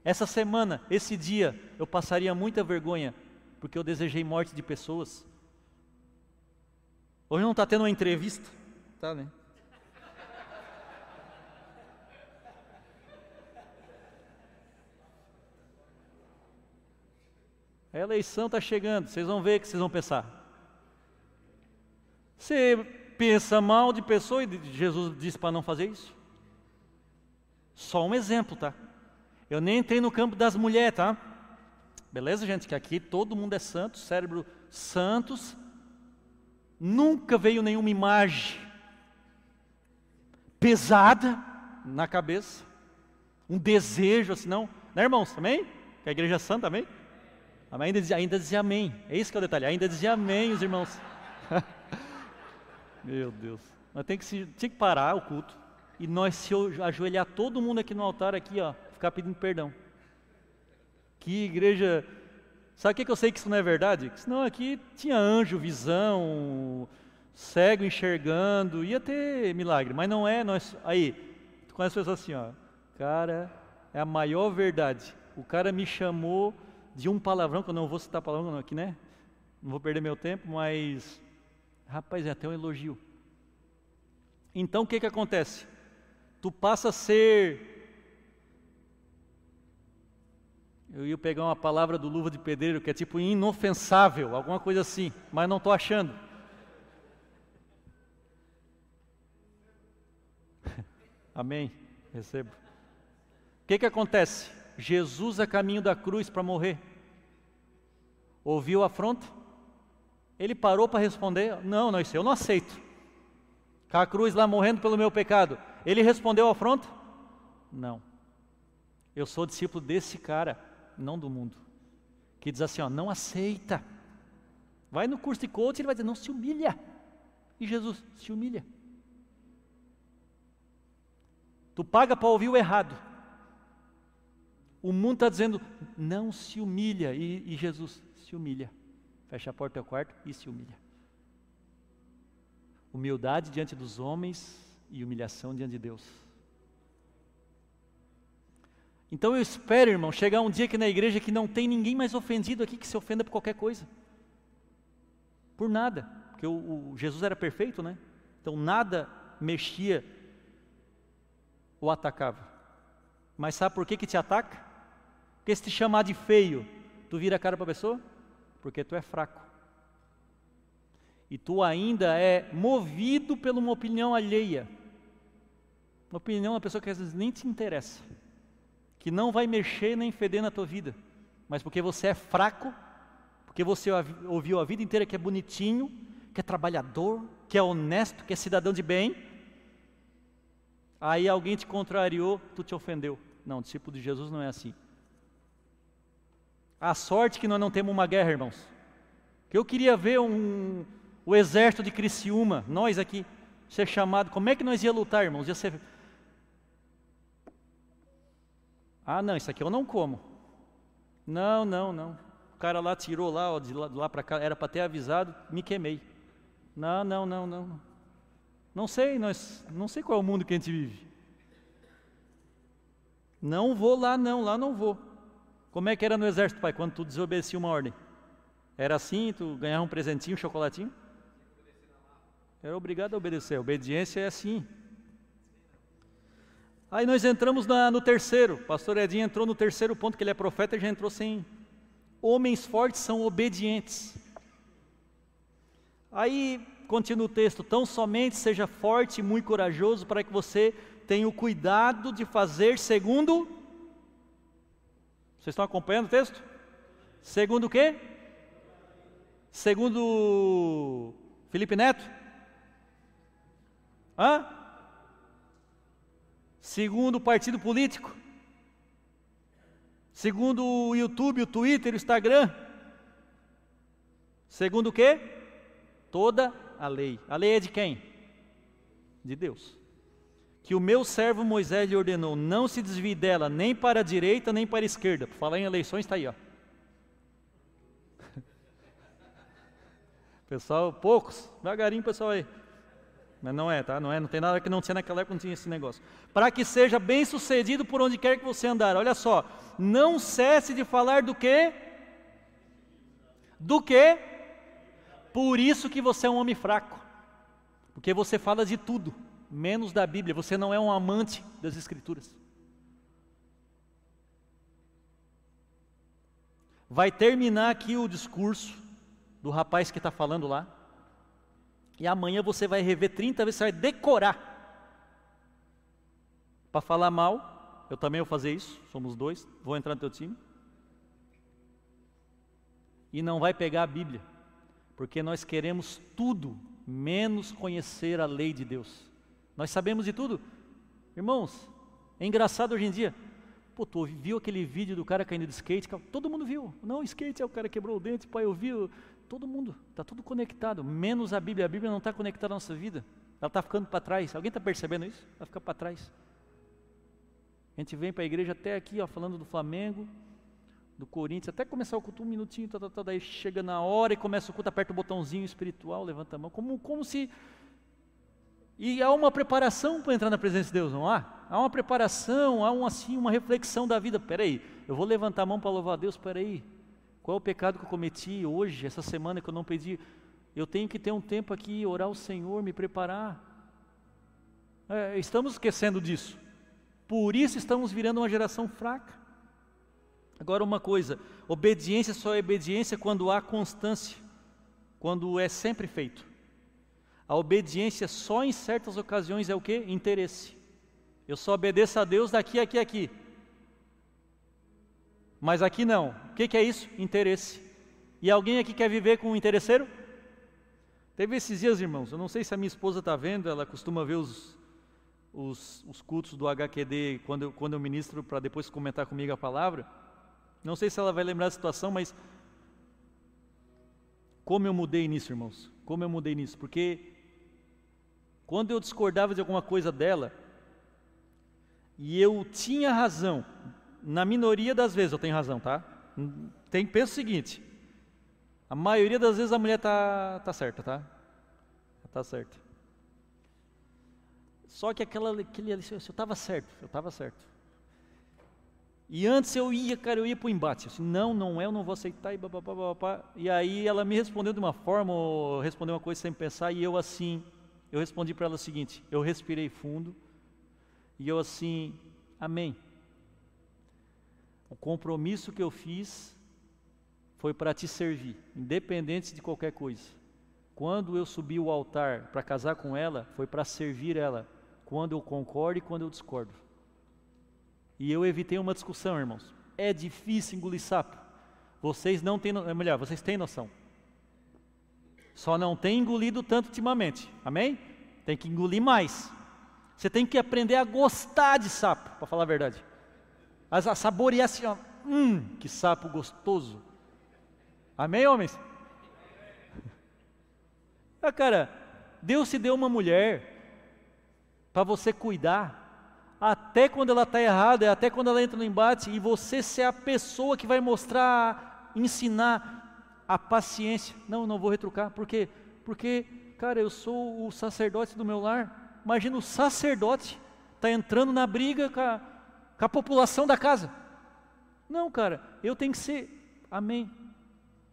Essa semana, esse dia, eu passaria muita vergonha, porque eu desejei morte de pessoas. Hoje não está tendo uma entrevista, tá, né? A eleição está chegando, vocês vão ver o que vocês vão pensar. Você pensa mal de pessoa e Jesus disse para não fazer isso? Só um exemplo, tá? Eu nem entrei no campo das mulheres, tá? Beleza, gente? Que aqui todo mundo é santo, cérebro santos. Nunca veio nenhuma imagem pesada na cabeça, um desejo assim, não. Né, irmãos? Também? Que a igreja é santa também? Ainda dizia, ainda dizia amém. É isso que é o detalhe. Ainda dizia amém, os irmãos. Meu Deus. Nós tem que, se, tem que parar o culto e nós se ajoelhar todo mundo aqui no altar aqui, ó, ficar pedindo perdão. Que igreja. Sabe o que, que eu sei que isso não é verdade? Que senão aqui tinha anjo, visão, cego enxergando, ia ter milagre, mas não é. Nós, aí, tu conhece pessoas assim, ó, cara, é a maior verdade. O cara me chamou de um palavrão, que eu não vou citar palavrão aqui, né? Não vou perder meu tempo, mas Rapaz, é até um elogio. Então o que que acontece? Tu passa a ser. Eu ia pegar uma palavra do Luva de Pedreiro que é tipo inofensável, alguma coisa assim, mas não estou achando. Amém. Recebo. O que que acontece? Jesus a caminho da cruz para morrer. Ouviu a afronta? Ele parou para responder: Não, não, isso eu não aceito. Com a cruz lá morrendo pelo meu pecado. Ele respondeu a afronta? Não. Eu sou discípulo desse cara, não do mundo. Que diz assim: ó, não aceita. Vai no curso de coach, ele vai dizer: não se humilha. E Jesus se humilha. Tu paga para ouvir o errado. O mundo está dizendo: não se humilha. E, e Jesus se humilha fecha a porta do teu quarto e se humilha. Humildade diante dos homens e humilhação diante de Deus. Então eu espero, irmão, chegar um dia aqui na igreja que não tem ninguém mais ofendido aqui que se ofenda por qualquer coisa. Por nada. Porque o, o Jesus era perfeito, né? Então nada mexia ou atacava. Mas sabe por que, que te ataca? Porque se te chamar de feio, tu vira a cara para a pessoa? Porque tu é fraco. E tu ainda é movido por uma opinião alheia. Uma opinião uma pessoa que às vezes nem te interessa. Que não vai mexer nem feder na tua vida. Mas porque você é fraco, porque você ouviu a vida inteira que é bonitinho, que é trabalhador, que é honesto, que é cidadão de bem. Aí alguém te contrariou, tu te ofendeu. Não, discípulo de Jesus não é assim. A sorte que nós não temos uma guerra, irmãos. Que eu queria ver um, o exército de Criciúma, nós aqui, ser chamado. Como é que nós ia lutar, irmãos? Ia ser. Ah, não, isso aqui eu não como. Não, não, não. O cara lá tirou lá, ó, de lá, lá para cá, era para ter avisado, me queimei. Não, não, não, não. Não sei, nós, não sei qual é o mundo que a gente vive. Não vou lá, não, lá não vou. Como é que era no exército, pai, quando tu desobedecia uma ordem? Era assim, tu ganhava um presentinho, um chocolatinho? Era obrigado a obedecer. A obediência é assim. Aí nós entramos na, no terceiro. Pastor Edinho entrou no terceiro ponto, que ele é profeta e já entrou sem. Homens fortes são obedientes. Aí continua o texto: tão somente seja forte e muito corajoso para que você tenha o cuidado de fazer segundo vocês estão acompanhando o texto? Segundo o quê? Segundo Felipe Neto? Hã? Segundo o partido político? Segundo o YouTube, o Twitter, o Instagram? Segundo o quê? Toda a lei. A lei é de quem? De Deus que o meu servo Moisés lhe ordenou: não se desvie dela nem para a direita nem para a esquerda. Por falar em eleições, está aí, ó. Pessoal, poucos, devagarinho, pessoal aí. Mas não é, tá? Não é, não tem nada que não tinha naquela época, não tinha esse negócio. Para que seja bem sucedido por onde quer que você andar. Olha só, não cesse de falar do que? Do que? Por isso que você é um homem fraco. Porque você fala de tudo menos da Bíblia, você não é um amante das Escrituras. Vai terminar aqui o discurso do rapaz que está falando lá, e amanhã você vai rever 30 vezes, você vai decorar. Para falar mal, eu também vou fazer isso, somos dois, vou entrar no teu time. E não vai pegar a Bíblia, porque nós queremos tudo menos conhecer a lei de Deus. Nós sabemos de tudo. Irmãos, é engraçado hoje em dia. Pô, tu viu aquele vídeo do cara caindo de skate? Todo mundo viu. Não, skate é o cara quebrou o dente, pai, eu vi. Todo mundo, está tudo conectado, menos a Bíblia. A Bíblia não está conectada à nossa vida. Ela está ficando para trás. Alguém está percebendo isso? Vai ficar para trás. A gente vem para a igreja até aqui, ó, falando do Flamengo, do Corinthians, até começar o culto um minutinho, tá, tá, tá, daí chega na hora e começa o culto, aperta o botãozinho espiritual, levanta a mão, como, como se e há uma preparação para entrar na presença de Deus, não há? Há uma preparação, há um, assim, uma reflexão da vida. Peraí, eu vou levantar a mão para louvar a Deus, peraí. Qual é o pecado que eu cometi hoje, essa semana que eu não pedi? Eu tenho que ter um tempo aqui, orar ao Senhor, me preparar. É, estamos esquecendo disso. Por isso estamos virando uma geração fraca. Agora uma coisa, obediência só é obediência quando há constância, quando é sempre feito. A obediência só em certas ocasiões é o que? Interesse. Eu só obedeço a Deus daqui, aqui, aqui. Mas aqui não. O que, que é isso? Interesse. E alguém aqui quer viver com um interesseiro? Teve esses dias, irmãos, eu não sei se a minha esposa está vendo, ela costuma ver os, os, os, cultos do HQD quando eu, quando eu ministro para depois comentar comigo a palavra. Não sei se ela vai lembrar da situação, mas como eu mudei nisso, irmãos? Como eu mudei nisso? Porque quando eu discordava de alguma coisa dela, e eu tinha razão, na minoria das vezes eu tenho razão, tá? Tem pensa o seguinte: a maioria das vezes a mulher tá, tá certa, tá? Tá certa. Só que aquela, aquele, eu estava certo, eu estava certo. E antes eu ia, cara, eu ia para o embate. Assim, não, não é, eu não vou aceitar. E, babá, babá, e aí ela me respondeu de uma forma, respondeu uma coisa sem pensar, e eu assim, eu respondi para ela o seguinte: eu respirei fundo e eu assim, amém. O compromisso que eu fiz foi para te servir, independente de qualquer coisa. Quando eu subi o altar para casar com ela, foi para servir ela, quando eu concordo e quando eu discordo. E eu evitei uma discussão, irmãos. É difícil engolir sapo. Vocês não têm, é melhor, vocês têm noção. Só não tem engolido tanto ultimamente. Amém? Tem que engolir mais. Você tem que aprender a gostar de sapo, para falar a verdade. A, saborear assim, ó, hum, que sapo gostoso. Amém, homens? Ah, cara, Deus te deu uma mulher para você cuidar, até quando ela está errada, até quando ela entra no embate, e você ser a pessoa que vai mostrar, ensinar a paciência. Não, não vou retrucar, por quê? Porque, cara, eu sou o sacerdote do meu lar. Imagina o sacerdote está entrando na briga com a, com a população da casa. Não, cara, eu tenho que ser. Amém.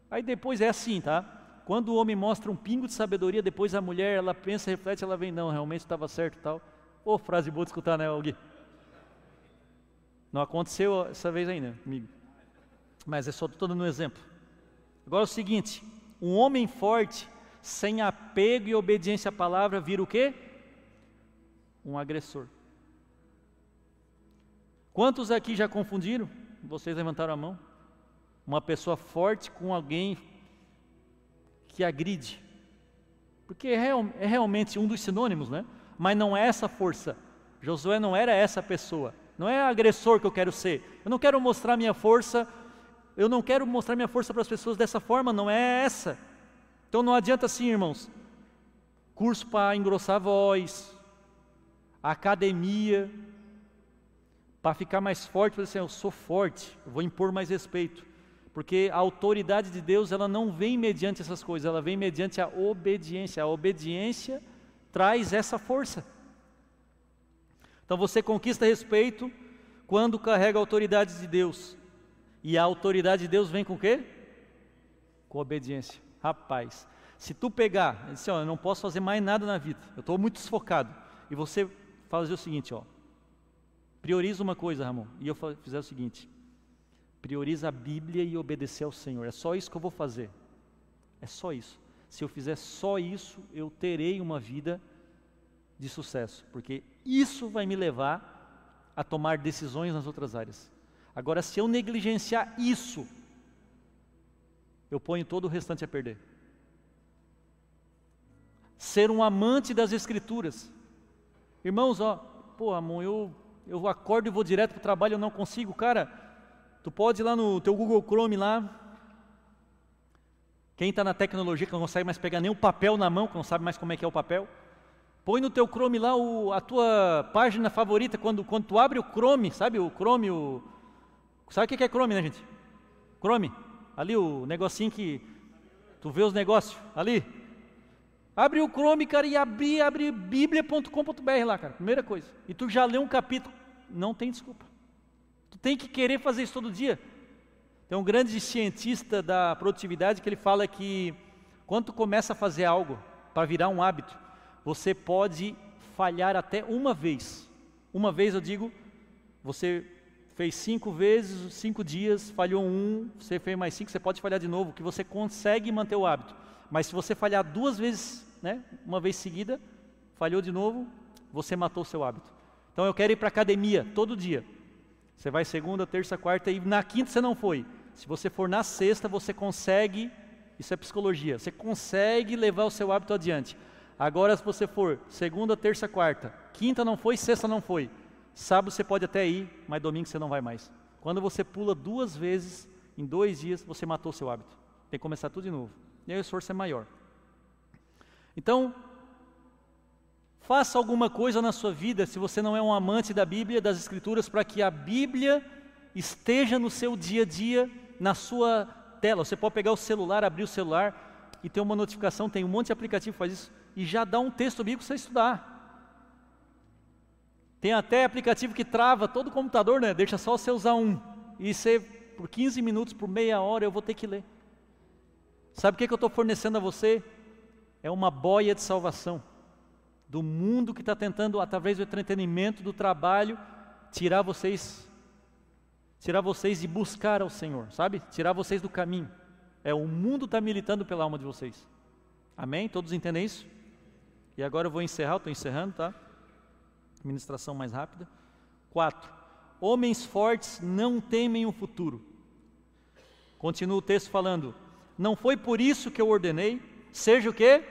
Aí depois é assim, tá? Quando o homem mostra um pingo de sabedoria, depois a mulher, ela pensa, reflete, ela vem, não, realmente estava certo tal. Ô, frase boa de escutar, né, Gui? Não aconteceu essa vez ainda, amigo. Mas é só estou dando um exemplo. Agora é o seguinte: um homem forte, sem apego e obediência à palavra, vira o quê? Um agressor. Quantos aqui já confundiram? Vocês levantaram a mão. Uma pessoa forte com alguém que agride. Porque é, é realmente um dos sinônimos, né? Mas não é essa força. Josué não era essa pessoa. Não é agressor que eu quero ser. Eu não quero mostrar minha força. Eu não quero mostrar minha força para as pessoas dessa forma. Não é essa. Então não adianta assim, irmãos. Curso para engrossar a voz, academia, para ficar mais forte, para assim, eu sou forte, eu vou impor mais respeito. Porque a autoridade de Deus, ela não vem mediante essas coisas, ela vem mediante a obediência. A obediência traz essa força. Então você conquista respeito quando carrega a autoridade de Deus. E a autoridade de Deus vem com o quê? Com obediência. Rapaz, se tu pegar, assim, ó, eu não posso fazer mais nada na vida, eu estou muito desfocado, e você fazer o seguinte, ó, prioriza uma coisa, Ramon, e eu fizer o seguinte, prioriza a Bíblia e obedecer ao Senhor. É só isso que eu vou fazer. É só isso. Se eu fizer só isso, eu terei uma vida de sucesso, porque isso vai me levar a tomar decisões nas outras áreas. Agora, se eu negligenciar isso, eu ponho todo o restante a perder. Ser um amante das Escrituras. Irmãos, ó, pô, amor, eu, eu acordo e vou direto para o trabalho, eu não consigo, cara Tu pode ir lá no teu Google Chrome lá. Quem está na tecnologia que não consegue mais pegar nem o papel na mão, que não sabe mais como é que é o papel. Põe no teu Chrome lá o, a tua página favorita, quando, quando tu abre o Chrome, sabe o Chrome, o... Sabe o que é Chrome, né gente? Chrome, ali o negocinho que tu vê os negócios, ali. Abre o Chrome, cara, e abre, abre bíblia.com.br lá, cara, primeira coisa. E tu já lê um capítulo, não tem desculpa. Tu tem que querer fazer isso todo dia. Tem um grande cientista da produtividade que ele fala que quando tu começa a fazer algo para virar um hábito, você pode falhar até uma vez. Uma vez eu digo, você fez cinco vezes, cinco dias, falhou um, você fez mais cinco, você pode falhar de novo, que você consegue manter o hábito. Mas se você falhar duas vezes, né, uma vez seguida, falhou de novo, você matou o seu hábito. Então eu quero ir para academia todo dia. Você vai segunda, terça, quarta e na quinta você não foi. Se você for na sexta, você consegue, isso é psicologia, você consegue levar o seu hábito adiante. Agora, se você for segunda, terça, quarta, quinta não foi, sexta não foi. Sábado você pode até ir, mas domingo você não vai mais. Quando você pula duas vezes em dois dias, você matou o seu hábito. Tem que começar tudo de novo. E aí o esforço é maior. Então, Faça alguma coisa na sua vida, se você não é um amante da Bíblia, das Escrituras, para que a Bíblia esteja no seu dia a dia, na sua tela. Você pode pegar o celular, abrir o celular e ter uma notificação, tem um monte de aplicativo que faz isso, e já dá um texto bíblico para você estudar. Tem até aplicativo que trava todo o computador, né? Deixa só você usar um. E você, por 15 minutos, por meia hora, eu vou ter que ler. Sabe o que, que eu estou fornecendo a você? É uma boia de salvação do mundo que está tentando, através do entretenimento, do trabalho, tirar vocês, tirar vocês de buscar ao Senhor, sabe? Tirar vocês do caminho. É o mundo está militando pela alma de vocês. Amém? Todos entendem isso? E agora eu vou encerrar, estou encerrando, tá? Administração mais rápida. Quatro. Homens fortes não temem o futuro. Continua o texto falando: Não foi por isso que eu ordenei, seja o quê?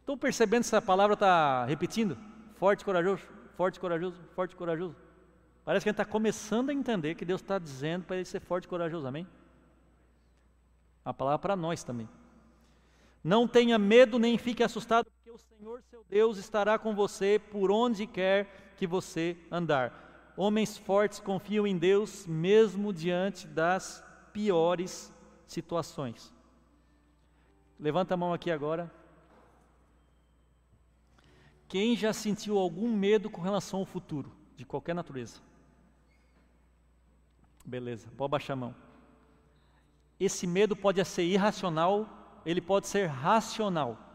Estão percebendo se a palavra está repetindo? Forte, corajoso, forte, corajoso, forte, corajoso. Parece que a gente está começando a entender que Deus está dizendo para ele ser forte e corajoso, amém? A palavra para nós também. Não tenha medo nem fique assustado, Senhor seu Deus estará com você por onde quer que você andar. Homens fortes confiam em Deus mesmo diante das piores situações. Levanta a mão aqui agora. Quem já sentiu algum medo com relação ao futuro, de qualquer natureza? Beleza, pode baixar a mão. Esse medo pode ser irracional, ele pode ser racional.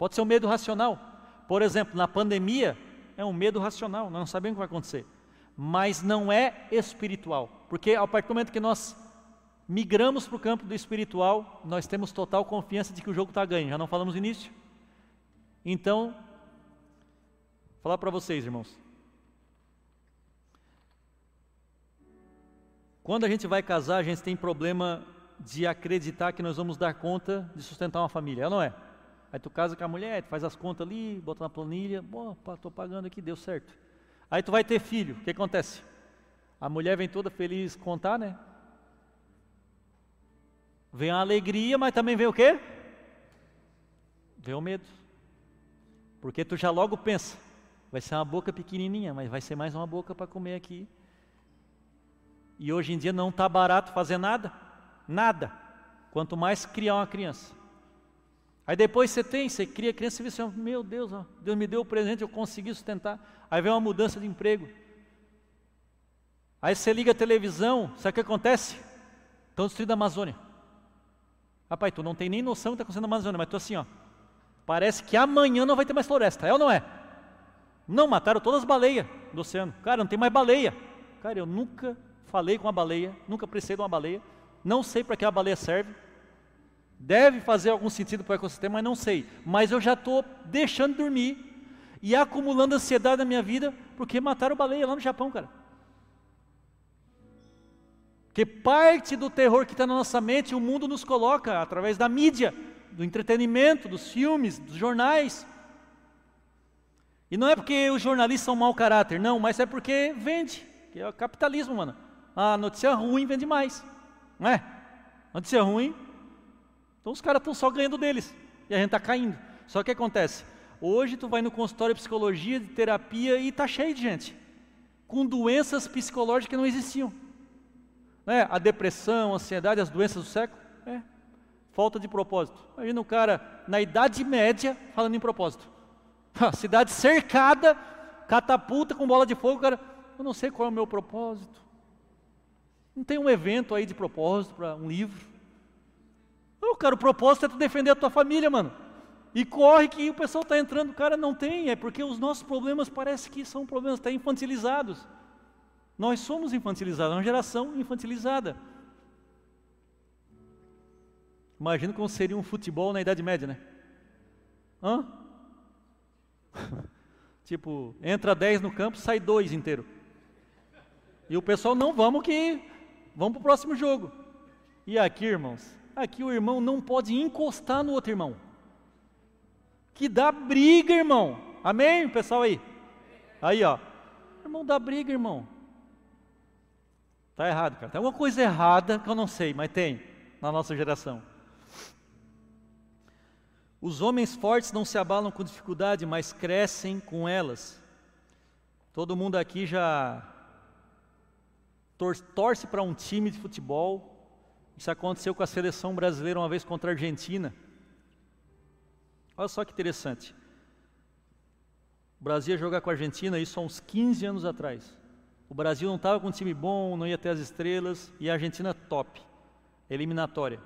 Pode ser um medo racional. Por exemplo, na pandemia, é um medo racional, nós não sabemos o que vai acontecer. Mas não é espiritual, porque ao partir do momento que nós migramos para o campo do espiritual, nós temos total confiança de que o jogo está ganho, já não falamos no início? Então, vou falar para vocês, irmãos. Quando a gente vai casar, a gente tem problema de acreditar que nós vamos dar conta de sustentar uma família, é não é? Aí tu casa com a mulher, tu faz as contas ali, bota na planilha, bom, estou pagando aqui, deu certo. Aí tu vai ter filho, o que acontece? A mulher vem toda feliz contar, né? Vem a alegria, mas também vem o quê? Vem o medo. Porque tu já logo pensa, vai ser uma boca pequenininha, mas vai ser mais uma boca para comer aqui. E hoje em dia não está barato fazer nada, nada. Quanto mais criar uma criança. Aí depois você tem, você cria criança e você vê assim, meu Deus, ó, Deus me deu o presente, eu consegui sustentar. Aí vem uma mudança de emprego. Aí você liga a televisão, sabe o que acontece? Estão destruindo a Amazônia. Rapaz, tu não tem nem noção do que está acontecendo na Amazônia, mas tu assim, ó. Parece que amanhã não vai ter mais floresta, é ou não é? Não, mataram todas as baleias do oceano. Cara, não tem mais baleia. Cara, eu nunca falei com uma baleia, nunca precisei de uma baleia, não sei para que a baleia serve. Deve fazer algum sentido para o ecossistema, mas não sei. Mas eu já estou deixando de dormir e acumulando ansiedade na minha vida porque mataram baleia lá no Japão, cara. Porque parte do terror que está na nossa mente, o mundo nos coloca através da mídia, do entretenimento, dos filmes, dos jornais. E não é porque os jornalistas são mau caráter, não, mas é porque vende, que é o capitalismo, mano. A notícia ruim vende mais, não é? Notícia ruim então os caras estão só ganhando deles e a gente está caindo. Só que acontece? Hoje tu vai no consultório de psicologia, de terapia e está cheio de gente com doenças psicológicas que não existiam. Né? A depressão, a ansiedade, as doenças do século, é falta de propósito. Imagina um cara na Idade Média falando em propósito. Cidade cercada, catapulta com bola de fogo, cara, eu não sei qual é o meu propósito. Não tem um evento aí de propósito para um livro. Não, cara, o propósito é tu defender a tua família, mano. E corre que o pessoal está entrando, cara, não tem, é porque os nossos problemas parece que são problemas até infantilizados. Nós somos infantilizados, é uma geração infantilizada. Imagina como seria um futebol na Idade Média, né? Hã? tipo, entra 10 no campo, sai dois inteiro. E o pessoal, não, vamos que, vamos para o próximo jogo. E aqui, irmãos, aqui o irmão não pode encostar no outro irmão. Que dá briga, irmão. Amém, pessoal aí? Aí, ó. Irmão, dá briga, irmão. Tá errado, cara. Tem alguma coisa errada que eu não sei, mas tem na nossa geração. Os homens fortes não se abalam com dificuldade, mas crescem com elas. Todo mundo aqui já torce para um time de futebol, isso aconteceu com a seleção brasileira uma vez contra a Argentina. Olha só que interessante. O Brasil ia jogar com a Argentina, isso há uns 15 anos atrás. O Brasil não estava com um time bom, não ia ter as estrelas, e a Argentina top, eliminatória.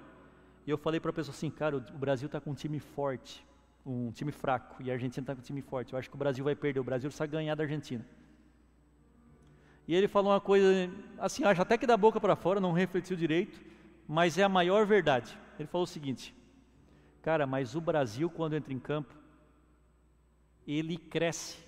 E eu falei para a pessoa assim, cara, o Brasil está com um time forte, um time fraco, e a Argentina está com um time forte. Eu acho que o Brasil vai perder, o Brasil precisa ganhar da Argentina. E ele falou uma coisa, assim, acho até que da boca para fora, não refletiu direito, mas é a maior verdade. Ele falou o seguinte: Cara, mas o Brasil, quando entra em campo, ele cresce.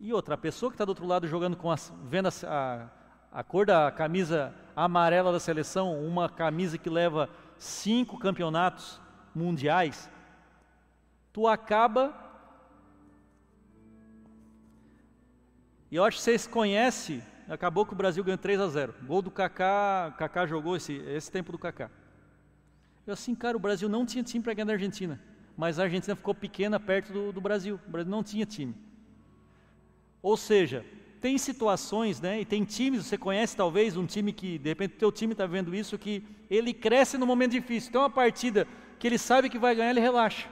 E outra, pessoa que está do outro lado jogando com as, vendo a, a, a cor da camisa amarela da seleção, uma camisa que leva cinco campeonatos mundiais, tu acaba. E eu acho que vocês conhecem, acabou que o Brasil ganhou 3 a 0. Gol do Kaká, Kaká jogou esse, esse tempo do Kaká. Eu assim, cara, o Brasil não tinha time para ganhar da Argentina, mas a Argentina ficou pequena perto do, do Brasil. O Brasil não tinha time. Ou seja, tem situações, né, e tem times, você conhece talvez um time que, de repente, o teu time está vendo isso, que ele cresce no momento difícil. Então, uma partida que ele sabe que vai ganhar, ele relaxa.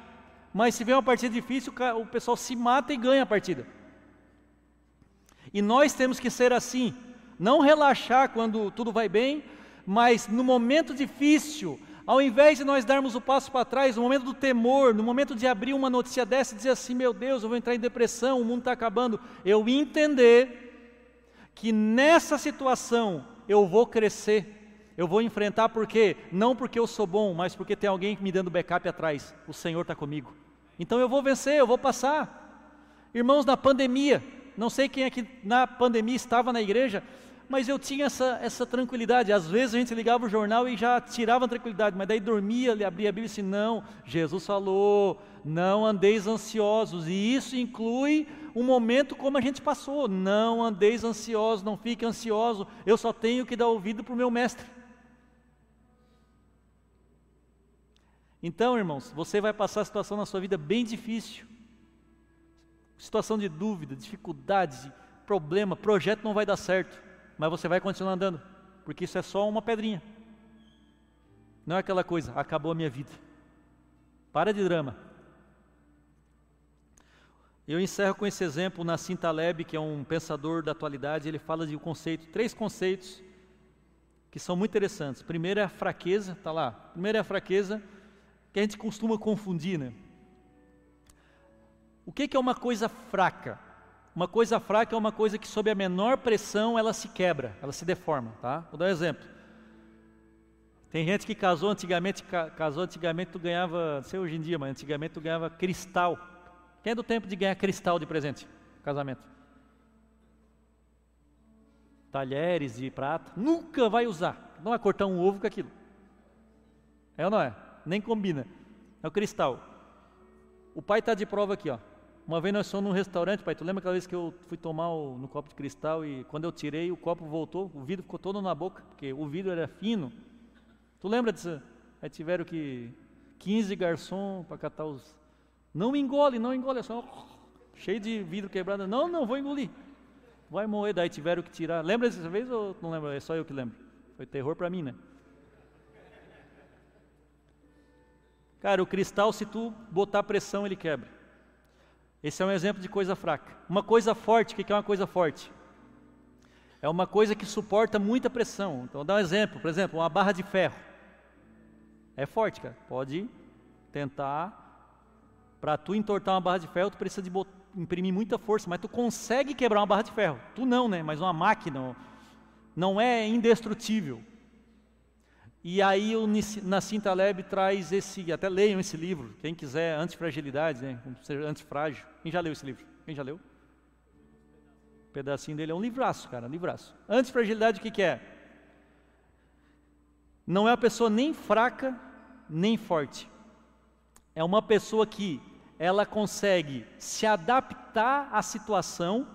Mas se vem uma partida difícil, o pessoal se mata e ganha a partida. E nós temos que ser assim, não relaxar quando tudo vai bem, mas no momento difícil, ao invés de nós darmos o passo para trás, no momento do temor, no momento de abrir uma notícia dessa e dizer assim: meu Deus, eu vou entrar em depressão, o mundo está acabando, eu entender que nessa situação eu vou crescer, eu vou enfrentar porque não porque eu sou bom, mas porque tem alguém me dando backup atrás. O Senhor está comigo. Então eu vou vencer, eu vou passar. Irmãos, na pandemia, não sei quem aqui na pandemia estava na igreja, mas eu tinha essa, essa tranquilidade. Às vezes a gente ligava o jornal e já tirava a tranquilidade, mas daí dormia, abria a Bíblia e disse: Não, Jesus falou, não andeis ansiosos. E isso inclui um momento como a gente passou: Não andeis ansiosos, não fique ansioso, eu só tenho que dar ouvido para o meu mestre. Então, irmãos, você vai passar a situação na sua vida bem difícil. Situação de dúvida, dificuldade, problema, projeto não vai dar certo mas você vai continuar andando, porque isso é só uma pedrinha. Não é aquela coisa, acabou a minha vida. Para de drama. Eu encerro com esse exemplo na Taleb, que é um pensador da atualidade, ele fala de um conceito, três conceitos que são muito interessantes. Primeiro é a fraqueza, está lá. Primeiro é a fraqueza, que a gente costuma confundir, né? O que, é uma coisa fraca? Uma coisa fraca é uma coisa que sob a menor pressão ela se quebra, ela se deforma, tá? Vou dar um exemplo. Tem gente que casou antigamente, casou antigamente tu ganhava, não sei hoje em dia, mas antigamente tu ganhava cristal. Quem é do tempo de ganhar cristal de presente? Casamento. Talheres de prata, nunca vai usar. Não vai cortar um ovo com aquilo. É ou não é? Nem combina. É o cristal. O pai está de prova aqui, ó. Uma vez nós fomos num restaurante, pai, tu lembra aquela vez que eu fui tomar o, no copo de cristal e quando eu tirei o copo voltou, o vidro ficou todo na boca, porque o vidro era fino. Tu lembra disso? Aí tiveram que 15 garçom para catar os. Não engole, não engole, é só cheio de vidro quebrado. Não, não, vou engolir. Vai moer, daí tiveram que tirar. Lembra dessa vez ou não lembra? É só eu que lembro. Foi terror para mim, né? Cara, o cristal, se tu botar pressão, ele quebra. Esse é um exemplo de coisa fraca. Uma coisa forte, o que é uma coisa forte? É uma coisa que suporta muita pressão. Então, dar um exemplo. Por exemplo, uma barra de ferro. É forte, cara. Pode tentar. Para tu entortar uma barra de ferro, tu precisa de imprimir muita força, mas tu consegue quebrar uma barra de ferro. Tu não, né? Mas uma máquina não é indestrutível. E aí o Nassim Taleb traz esse, até leiam esse livro, quem quiser, Antifragilidade, né? antifrágil. Quem já leu esse livro? Quem já leu? Um pedacinho dele é um livraço, cara, um livraço. Antifragilidade o que, que é? Não é uma pessoa nem fraca, nem forte. É uma pessoa que ela consegue se adaptar à situação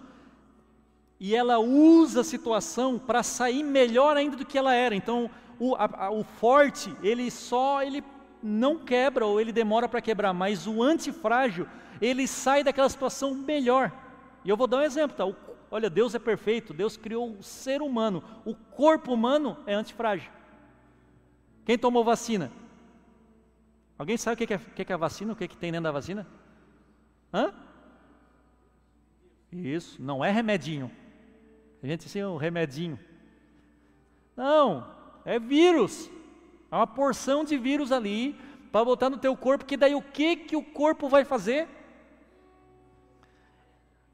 e ela usa a situação para sair melhor ainda do que ela era. Então, o, a, a, o forte, ele só, ele não quebra ou ele demora para quebrar, mas o antifrágil, ele sai daquela situação melhor. E eu vou dar um exemplo, tá? O, olha, Deus é perfeito, Deus criou o ser humano, o corpo humano é antifrágil. Quem tomou vacina? Alguém sabe o que é, o que é a vacina? O que, é que tem dentro da vacina? Hã? Isso, não é remedinho. A gente diz assim, um remedinho. Não, é vírus. Há uma porção de vírus ali para botar no teu corpo, que daí o que que o corpo vai fazer?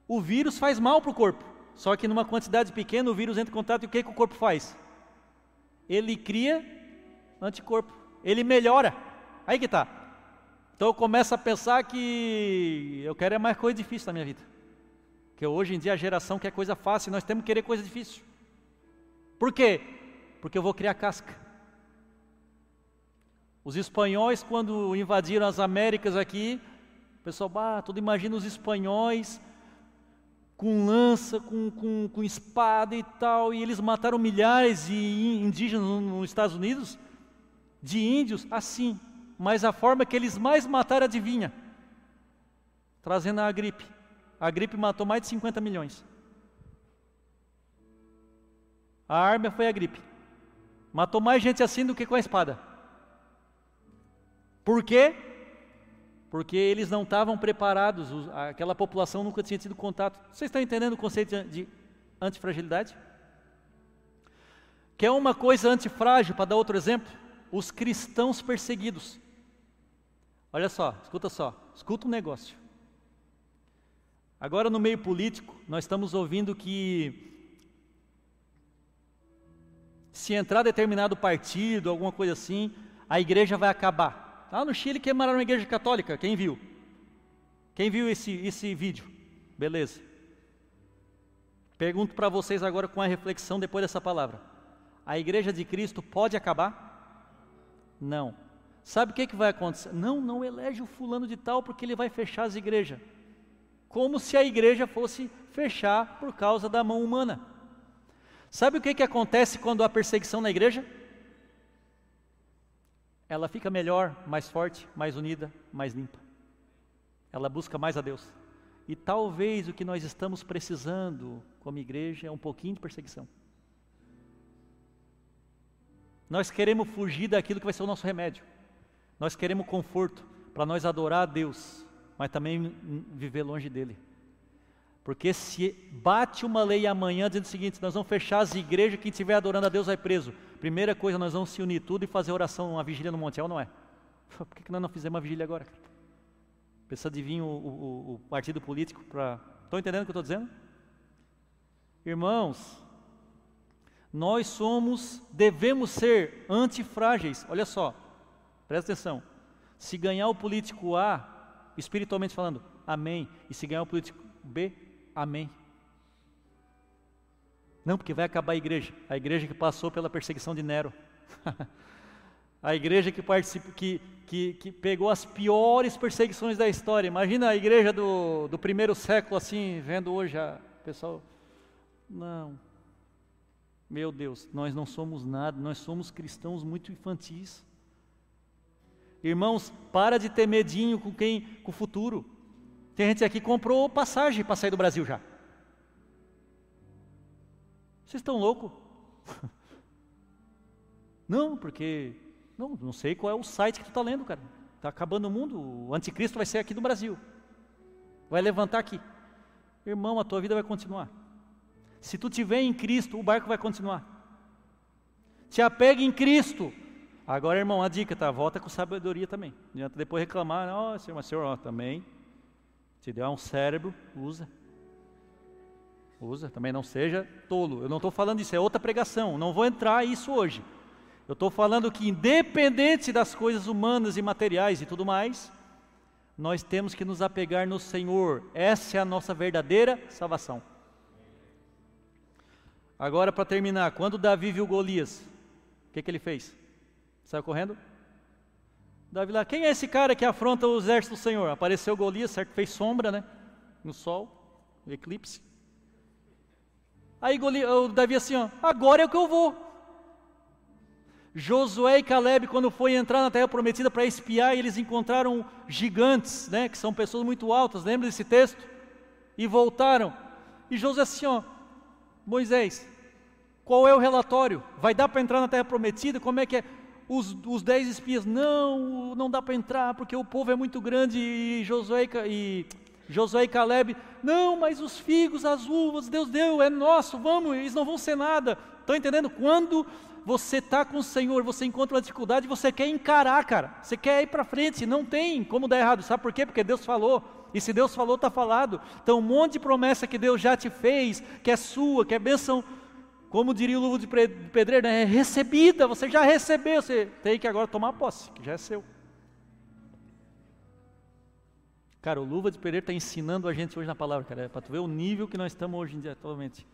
O vírus faz mal para o corpo. Só que numa quantidade pequena o vírus entra em contato e o que, que o corpo faz? Ele cria anticorpo, ele melhora. Aí que tá. Então eu começo a pensar que eu quero é mais coisa difícil na minha vida. Que hoje em dia a geração quer coisa fácil, nós temos que querer coisa difícil. Por quê? Porque eu vou criar casca. Os espanhóis, quando invadiram as Américas aqui, o pessoal, bah, todo imagina os espanhóis com lança, com, com, com espada e tal, e eles mataram milhares de indígenas nos Estados Unidos, de índios, assim. Mas a forma que eles mais mataram, adivinha? Trazendo a gripe. A gripe matou mais de 50 milhões. A arma foi a gripe. Matou mais gente assim do que com a espada. Por quê? Porque eles não estavam preparados, aquela população nunca tinha tido contato. Vocês estão entendendo o conceito de antifragilidade? Quer uma coisa antifrágil, para dar outro exemplo? Os cristãos perseguidos. Olha só, escuta só, escuta um negócio. Agora no meio político, nós estamos ouvindo que se entrar determinado partido, alguma coisa assim, a igreja vai acabar. Lá no Chile queimaram uma igreja católica, quem viu? Quem viu esse, esse vídeo? Beleza. Pergunto para vocês agora com a reflexão depois dessa palavra. A igreja de Cristo pode acabar? Não. Sabe o que, que vai acontecer? Não, não elege o fulano de tal porque ele vai fechar as igrejas. Como se a igreja fosse fechar por causa da mão humana. Sabe o que, que acontece quando há perseguição na igreja? Ela fica melhor, mais forte, mais unida, mais limpa. Ela busca mais a Deus. E talvez o que nós estamos precisando como igreja é um pouquinho de perseguição. Nós queremos fugir daquilo que vai ser o nosso remédio. Nós queremos conforto para nós adorar a Deus, mas também viver longe dele. Porque se bate uma lei amanhã dizendo o seguinte: nós vamos fechar as igrejas, quem estiver adorando a Deus vai preso. Primeira coisa, nós vamos se unir tudo e fazer oração, uma vigília no Monte, não é? Por que, que nós não fizemos uma vigília agora? Precisa de vir o, o, o partido político para. Estão entendendo o que eu estou dizendo? Irmãos, nós somos, devemos ser antifrágeis. Olha só, presta atenção. Se ganhar o político A, espiritualmente falando, amém. E se ganhar o político B, Amém. Não, porque vai acabar a igreja. A igreja que passou pela perseguição de Nero. a igreja que, que, que, que, pegou as piores perseguições da história. Imagina a igreja do, do primeiro século assim, vendo hoje a pessoal. Não. Meu Deus, nós não somos nada, nós somos cristãos muito infantis. Irmãos, para de ter medinho com quem, com o futuro. Tem gente aqui que comprou passagem para sair do Brasil já. Vocês estão loucos? Não, porque. Não, não sei qual é o site que tu está lendo, cara. Está acabando o mundo. O anticristo vai ser aqui do Brasil. Vai levantar aqui. Irmão, a tua vida vai continuar. Se tu tiver em Cristo, o barco vai continuar. Te apegue em Cristo. Agora, irmão, a dica, tá? Volta com sabedoria também. Não adianta depois reclamar, ó, oh, senhor, senhor, ó, também se der um cérebro, usa. Usa, também não seja tolo. Eu não estou falando isso, é outra pregação. Não vou entrar isso hoje. Eu estou falando que, independente das coisas humanas e materiais e tudo mais, nós temos que nos apegar no Senhor. Essa é a nossa verdadeira salvação. Agora, para terminar, quando Davi viu Golias, o que, que ele fez? Saiu correndo? Davi lá, quem é esse cara que afronta o exército do Senhor? Apareceu Golias, certo? Fez sombra, né? No sol, no eclipse. Aí Golias, o Davi assim, ó, agora é o que eu vou. Josué e Caleb, quando foi entrar na terra prometida para espiar, eles encontraram gigantes, né? Que são pessoas muito altas, lembra desse texto? E voltaram. E Josué assim, ó, Moisés, qual é o relatório? Vai dar para entrar na terra prometida? Como é que é? Os, os dez espias, não, não dá para entrar porque o povo é muito grande e Josué e, Josué e Caleb, não, mas os figos, as uvas, Deus deu, é nosso, vamos, eles não vão ser nada. Estão entendendo? Quando você está com o Senhor, você encontra uma dificuldade, você quer encarar, cara, você quer ir para frente, não tem como dar errado, sabe por quê? Porque Deus falou, E se Deus falou, está falado. Então, um monte de promessa que Deus já te fez, que é sua, que é bênção, como diria o Luvo de Pedreiro, né? é recebida, você já recebeu, você tem que agora tomar posse, que já é seu. Cara, o Luva de Pedreiro está ensinando a gente hoje na palavra, cara, é para tu ver o nível que nós estamos hoje em dia, atualmente.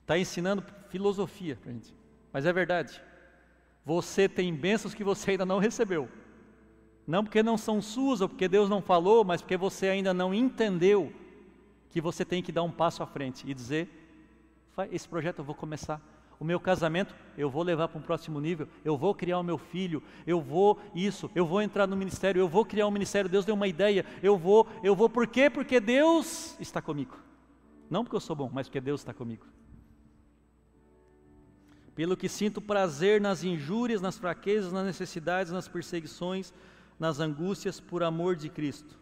Está ensinando filosofia para gente. Mas é verdade. Você tem bênçãos que você ainda não recebeu. Não porque não são suas ou porque Deus não falou, mas porque você ainda não entendeu que você tem que dar um passo à frente e dizer: esse projeto eu vou começar. O meu casamento eu vou levar para um próximo nível. Eu vou criar o meu filho. Eu vou isso. Eu vou entrar no ministério. Eu vou criar um ministério. Deus deu uma ideia. Eu vou. Eu vou. Por quê? Porque Deus está comigo. Não porque eu sou bom, mas porque Deus está comigo. Pelo que sinto prazer nas injúrias, nas fraquezas, nas necessidades, nas perseguições, nas angústias por amor de Cristo.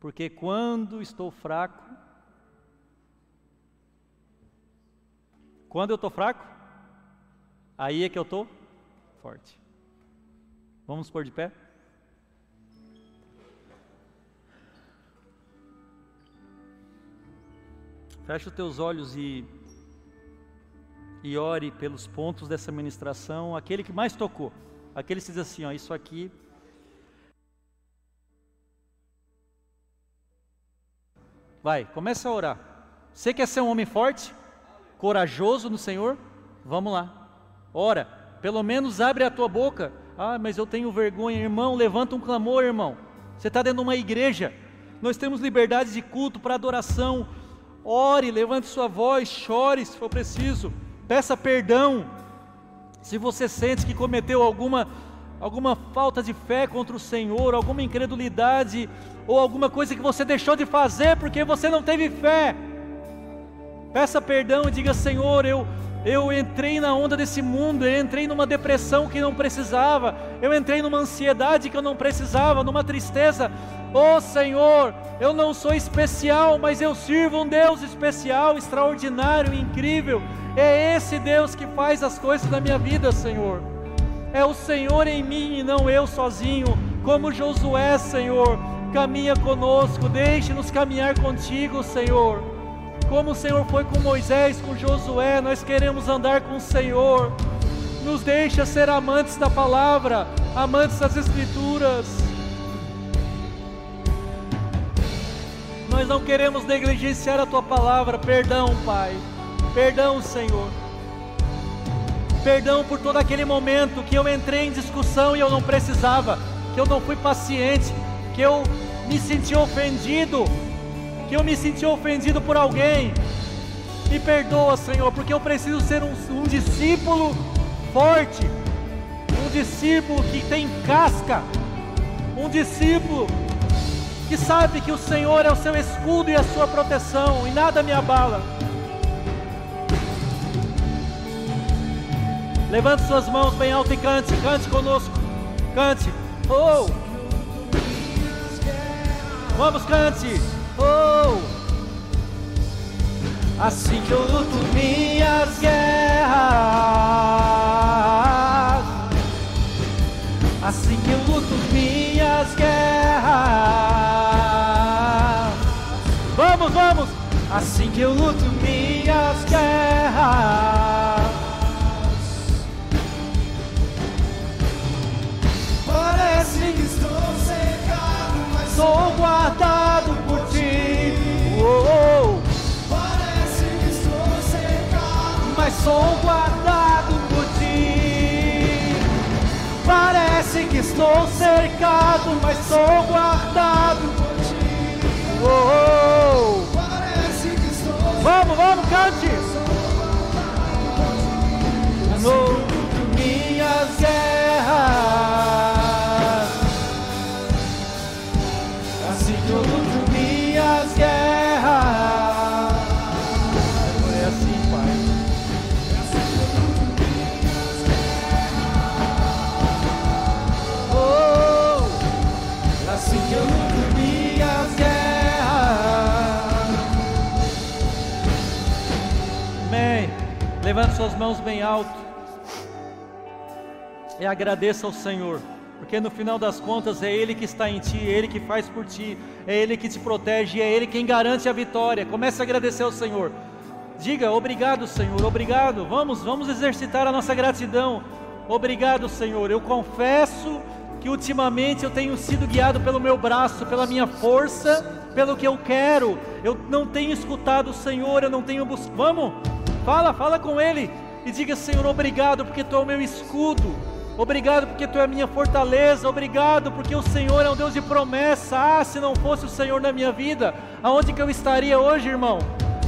Porque quando estou fraco, quando eu estou fraco, aí é que eu estou forte. Vamos pôr de pé? Feche os teus olhos e, e ore pelos pontos dessa ministração, aquele que mais tocou. Aquele que diz assim, ó, isso aqui Vai, começa a orar. Você quer ser um homem forte, corajoso no Senhor? Vamos lá. Ora, pelo menos abre a tua boca. Ah, mas eu tenho vergonha, irmão. Levanta um clamor, irmão. Você está dentro de uma igreja. Nós temos liberdade de culto para adoração. Ore, levante sua voz, chore se for preciso. Peça perdão. Se você sente que cometeu alguma alguma falta de fé contra o Senhor, alguma incredulidade ou alguma coisa que você deixou de fazer porque você não teve fé, peça perdão e diga: Senhor, eu eu entrei na onda desse mundo, eu entrei numa depressão que não precisava, eu entrei numa ansiedade que eu não precisava, numa tristeza. Oh Senhor, eu não sou especial, mas eu sirvo um Deus especial, extraordinário, incrível. É esse Deus que faz as coisas da minha vida, Senhor. É o Senhor em mim e não eu sozinho, como Josué, Senhor. Caminha conosco, deixe-nos caminhar contigo, Senhor. Como o Senhor foi com Moisés, com Josué, nós queremos andar com o Senhor. Nos deixa ser amantes da palavra, amantes das Escrituras. Nós não queremos negligenciar a tua palavra. Perdão, Pai. Perdão, Senhor. Perdão por todo aquele momento que eu entrei em discussão e eu não precisava, que eu não fui paciente, que eu me senti ofendido que eu me senti ofendido por alguém. Me perdoa, Senhor, porque eu preciso ser um, um discípulo forte, um discípulo que tem casca, um discípulo que sabe que o Senhor é o seu escudo e a sua proteção e nada me abala. Levante suas mãos bem alto e cante, cante conosco, cante. Oh! Vamos, cante. Oh, assim que eu luto minhas guerras, assim que eu luto minhas guerras. Vamos, vamos, assim que eu luto minhas guerras. Parece que estou cercado, mas sou guardado sou guardado por ti. Parece que estou cercado, mas sou guardado por ti. Oh, oh. Parece que estou Vamos, vamos, cante. Mãos bem alto e agradeça ao Senhor. Porque no final das contas é Ele que está em ti, é Ele que faz por ti, é Ele que te protege, é Ele quem garante a vitória. Comece a agradecer ao Senhor. Diga obrigado, Senhor, obrigado. Vamos, vamos exercitar a nossa gratidão. Obrigado, Senhor. Eu confesso que ultimamente eu tenho sido guiado pelo meu braço, pela minha força, pelo que eu quero. Eu não tenho escutado o Senhor, eu não tenho buscado. Vamos, fala, fala com Ele e diga: Senhor, obrigado porque Tu é o meu escudo. Obrigado porque tu é a minha fortaleza. Obrigado porque o Senhor é um Deus de promessa. Ah, se não fosse o Senhor na minha vida, aonde que eu estaria hoje, irmão?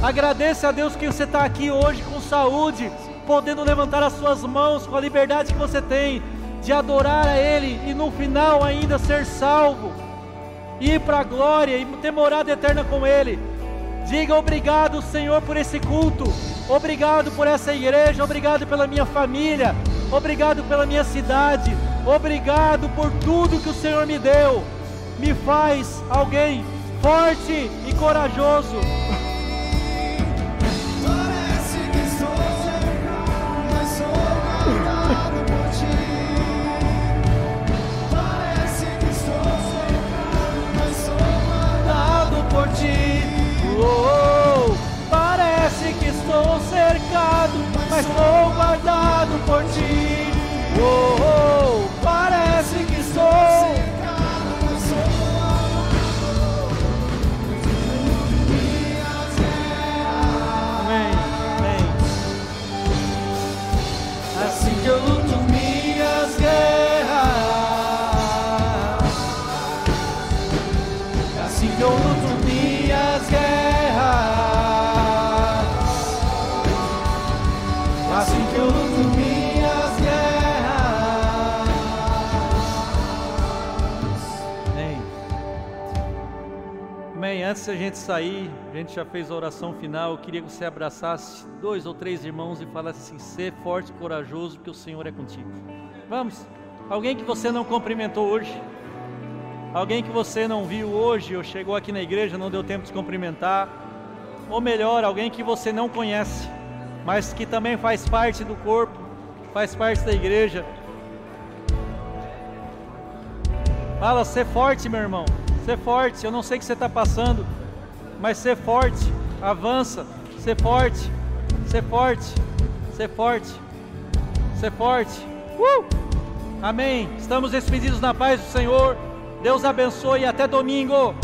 Agradeça a Deus que você está aqui hoje com saúde, podendo levantar as suas mãos com a liberdade que você tem de adorar a Ele e no final ainda ser salvo, ir para a glória e ter morada eterna com Ele. Diga obrigado, Senhor, por esse culto. Obrigado por essa igreja. Obrigado pela minha família. Obrigado pela minha cidade. Obrigado por tudo que o Senhor me deu. Me faz alguém forte e corajoso. Oh, parece que estou cercado, mas estou Antes da gente sair, a gente já fez a oração final. Eu queria que você abraçasse dois ou três irmãos e falasse assim: ser forte e corajoso, porque o Senhor é contigo. Vamos. Alguém que você não cumprimentou hoje? Alguém que você não viu hoje ou chegou aqui na igreja, não deu tempo de cumprimentar? Ou melhor, alguém que você não conhece, mas que também faz parte do corpo, faz parte da igreja. Fala, ser forte, meu irmão. Ser forte. Eu não sei o que você está passando, mas ser forte. Avança. Ser forte. Ser forte. Ser forte. Ser forte. Uh! Amém. Estamos despedidos na paz do Senhor. Deus abençoe e até domingo.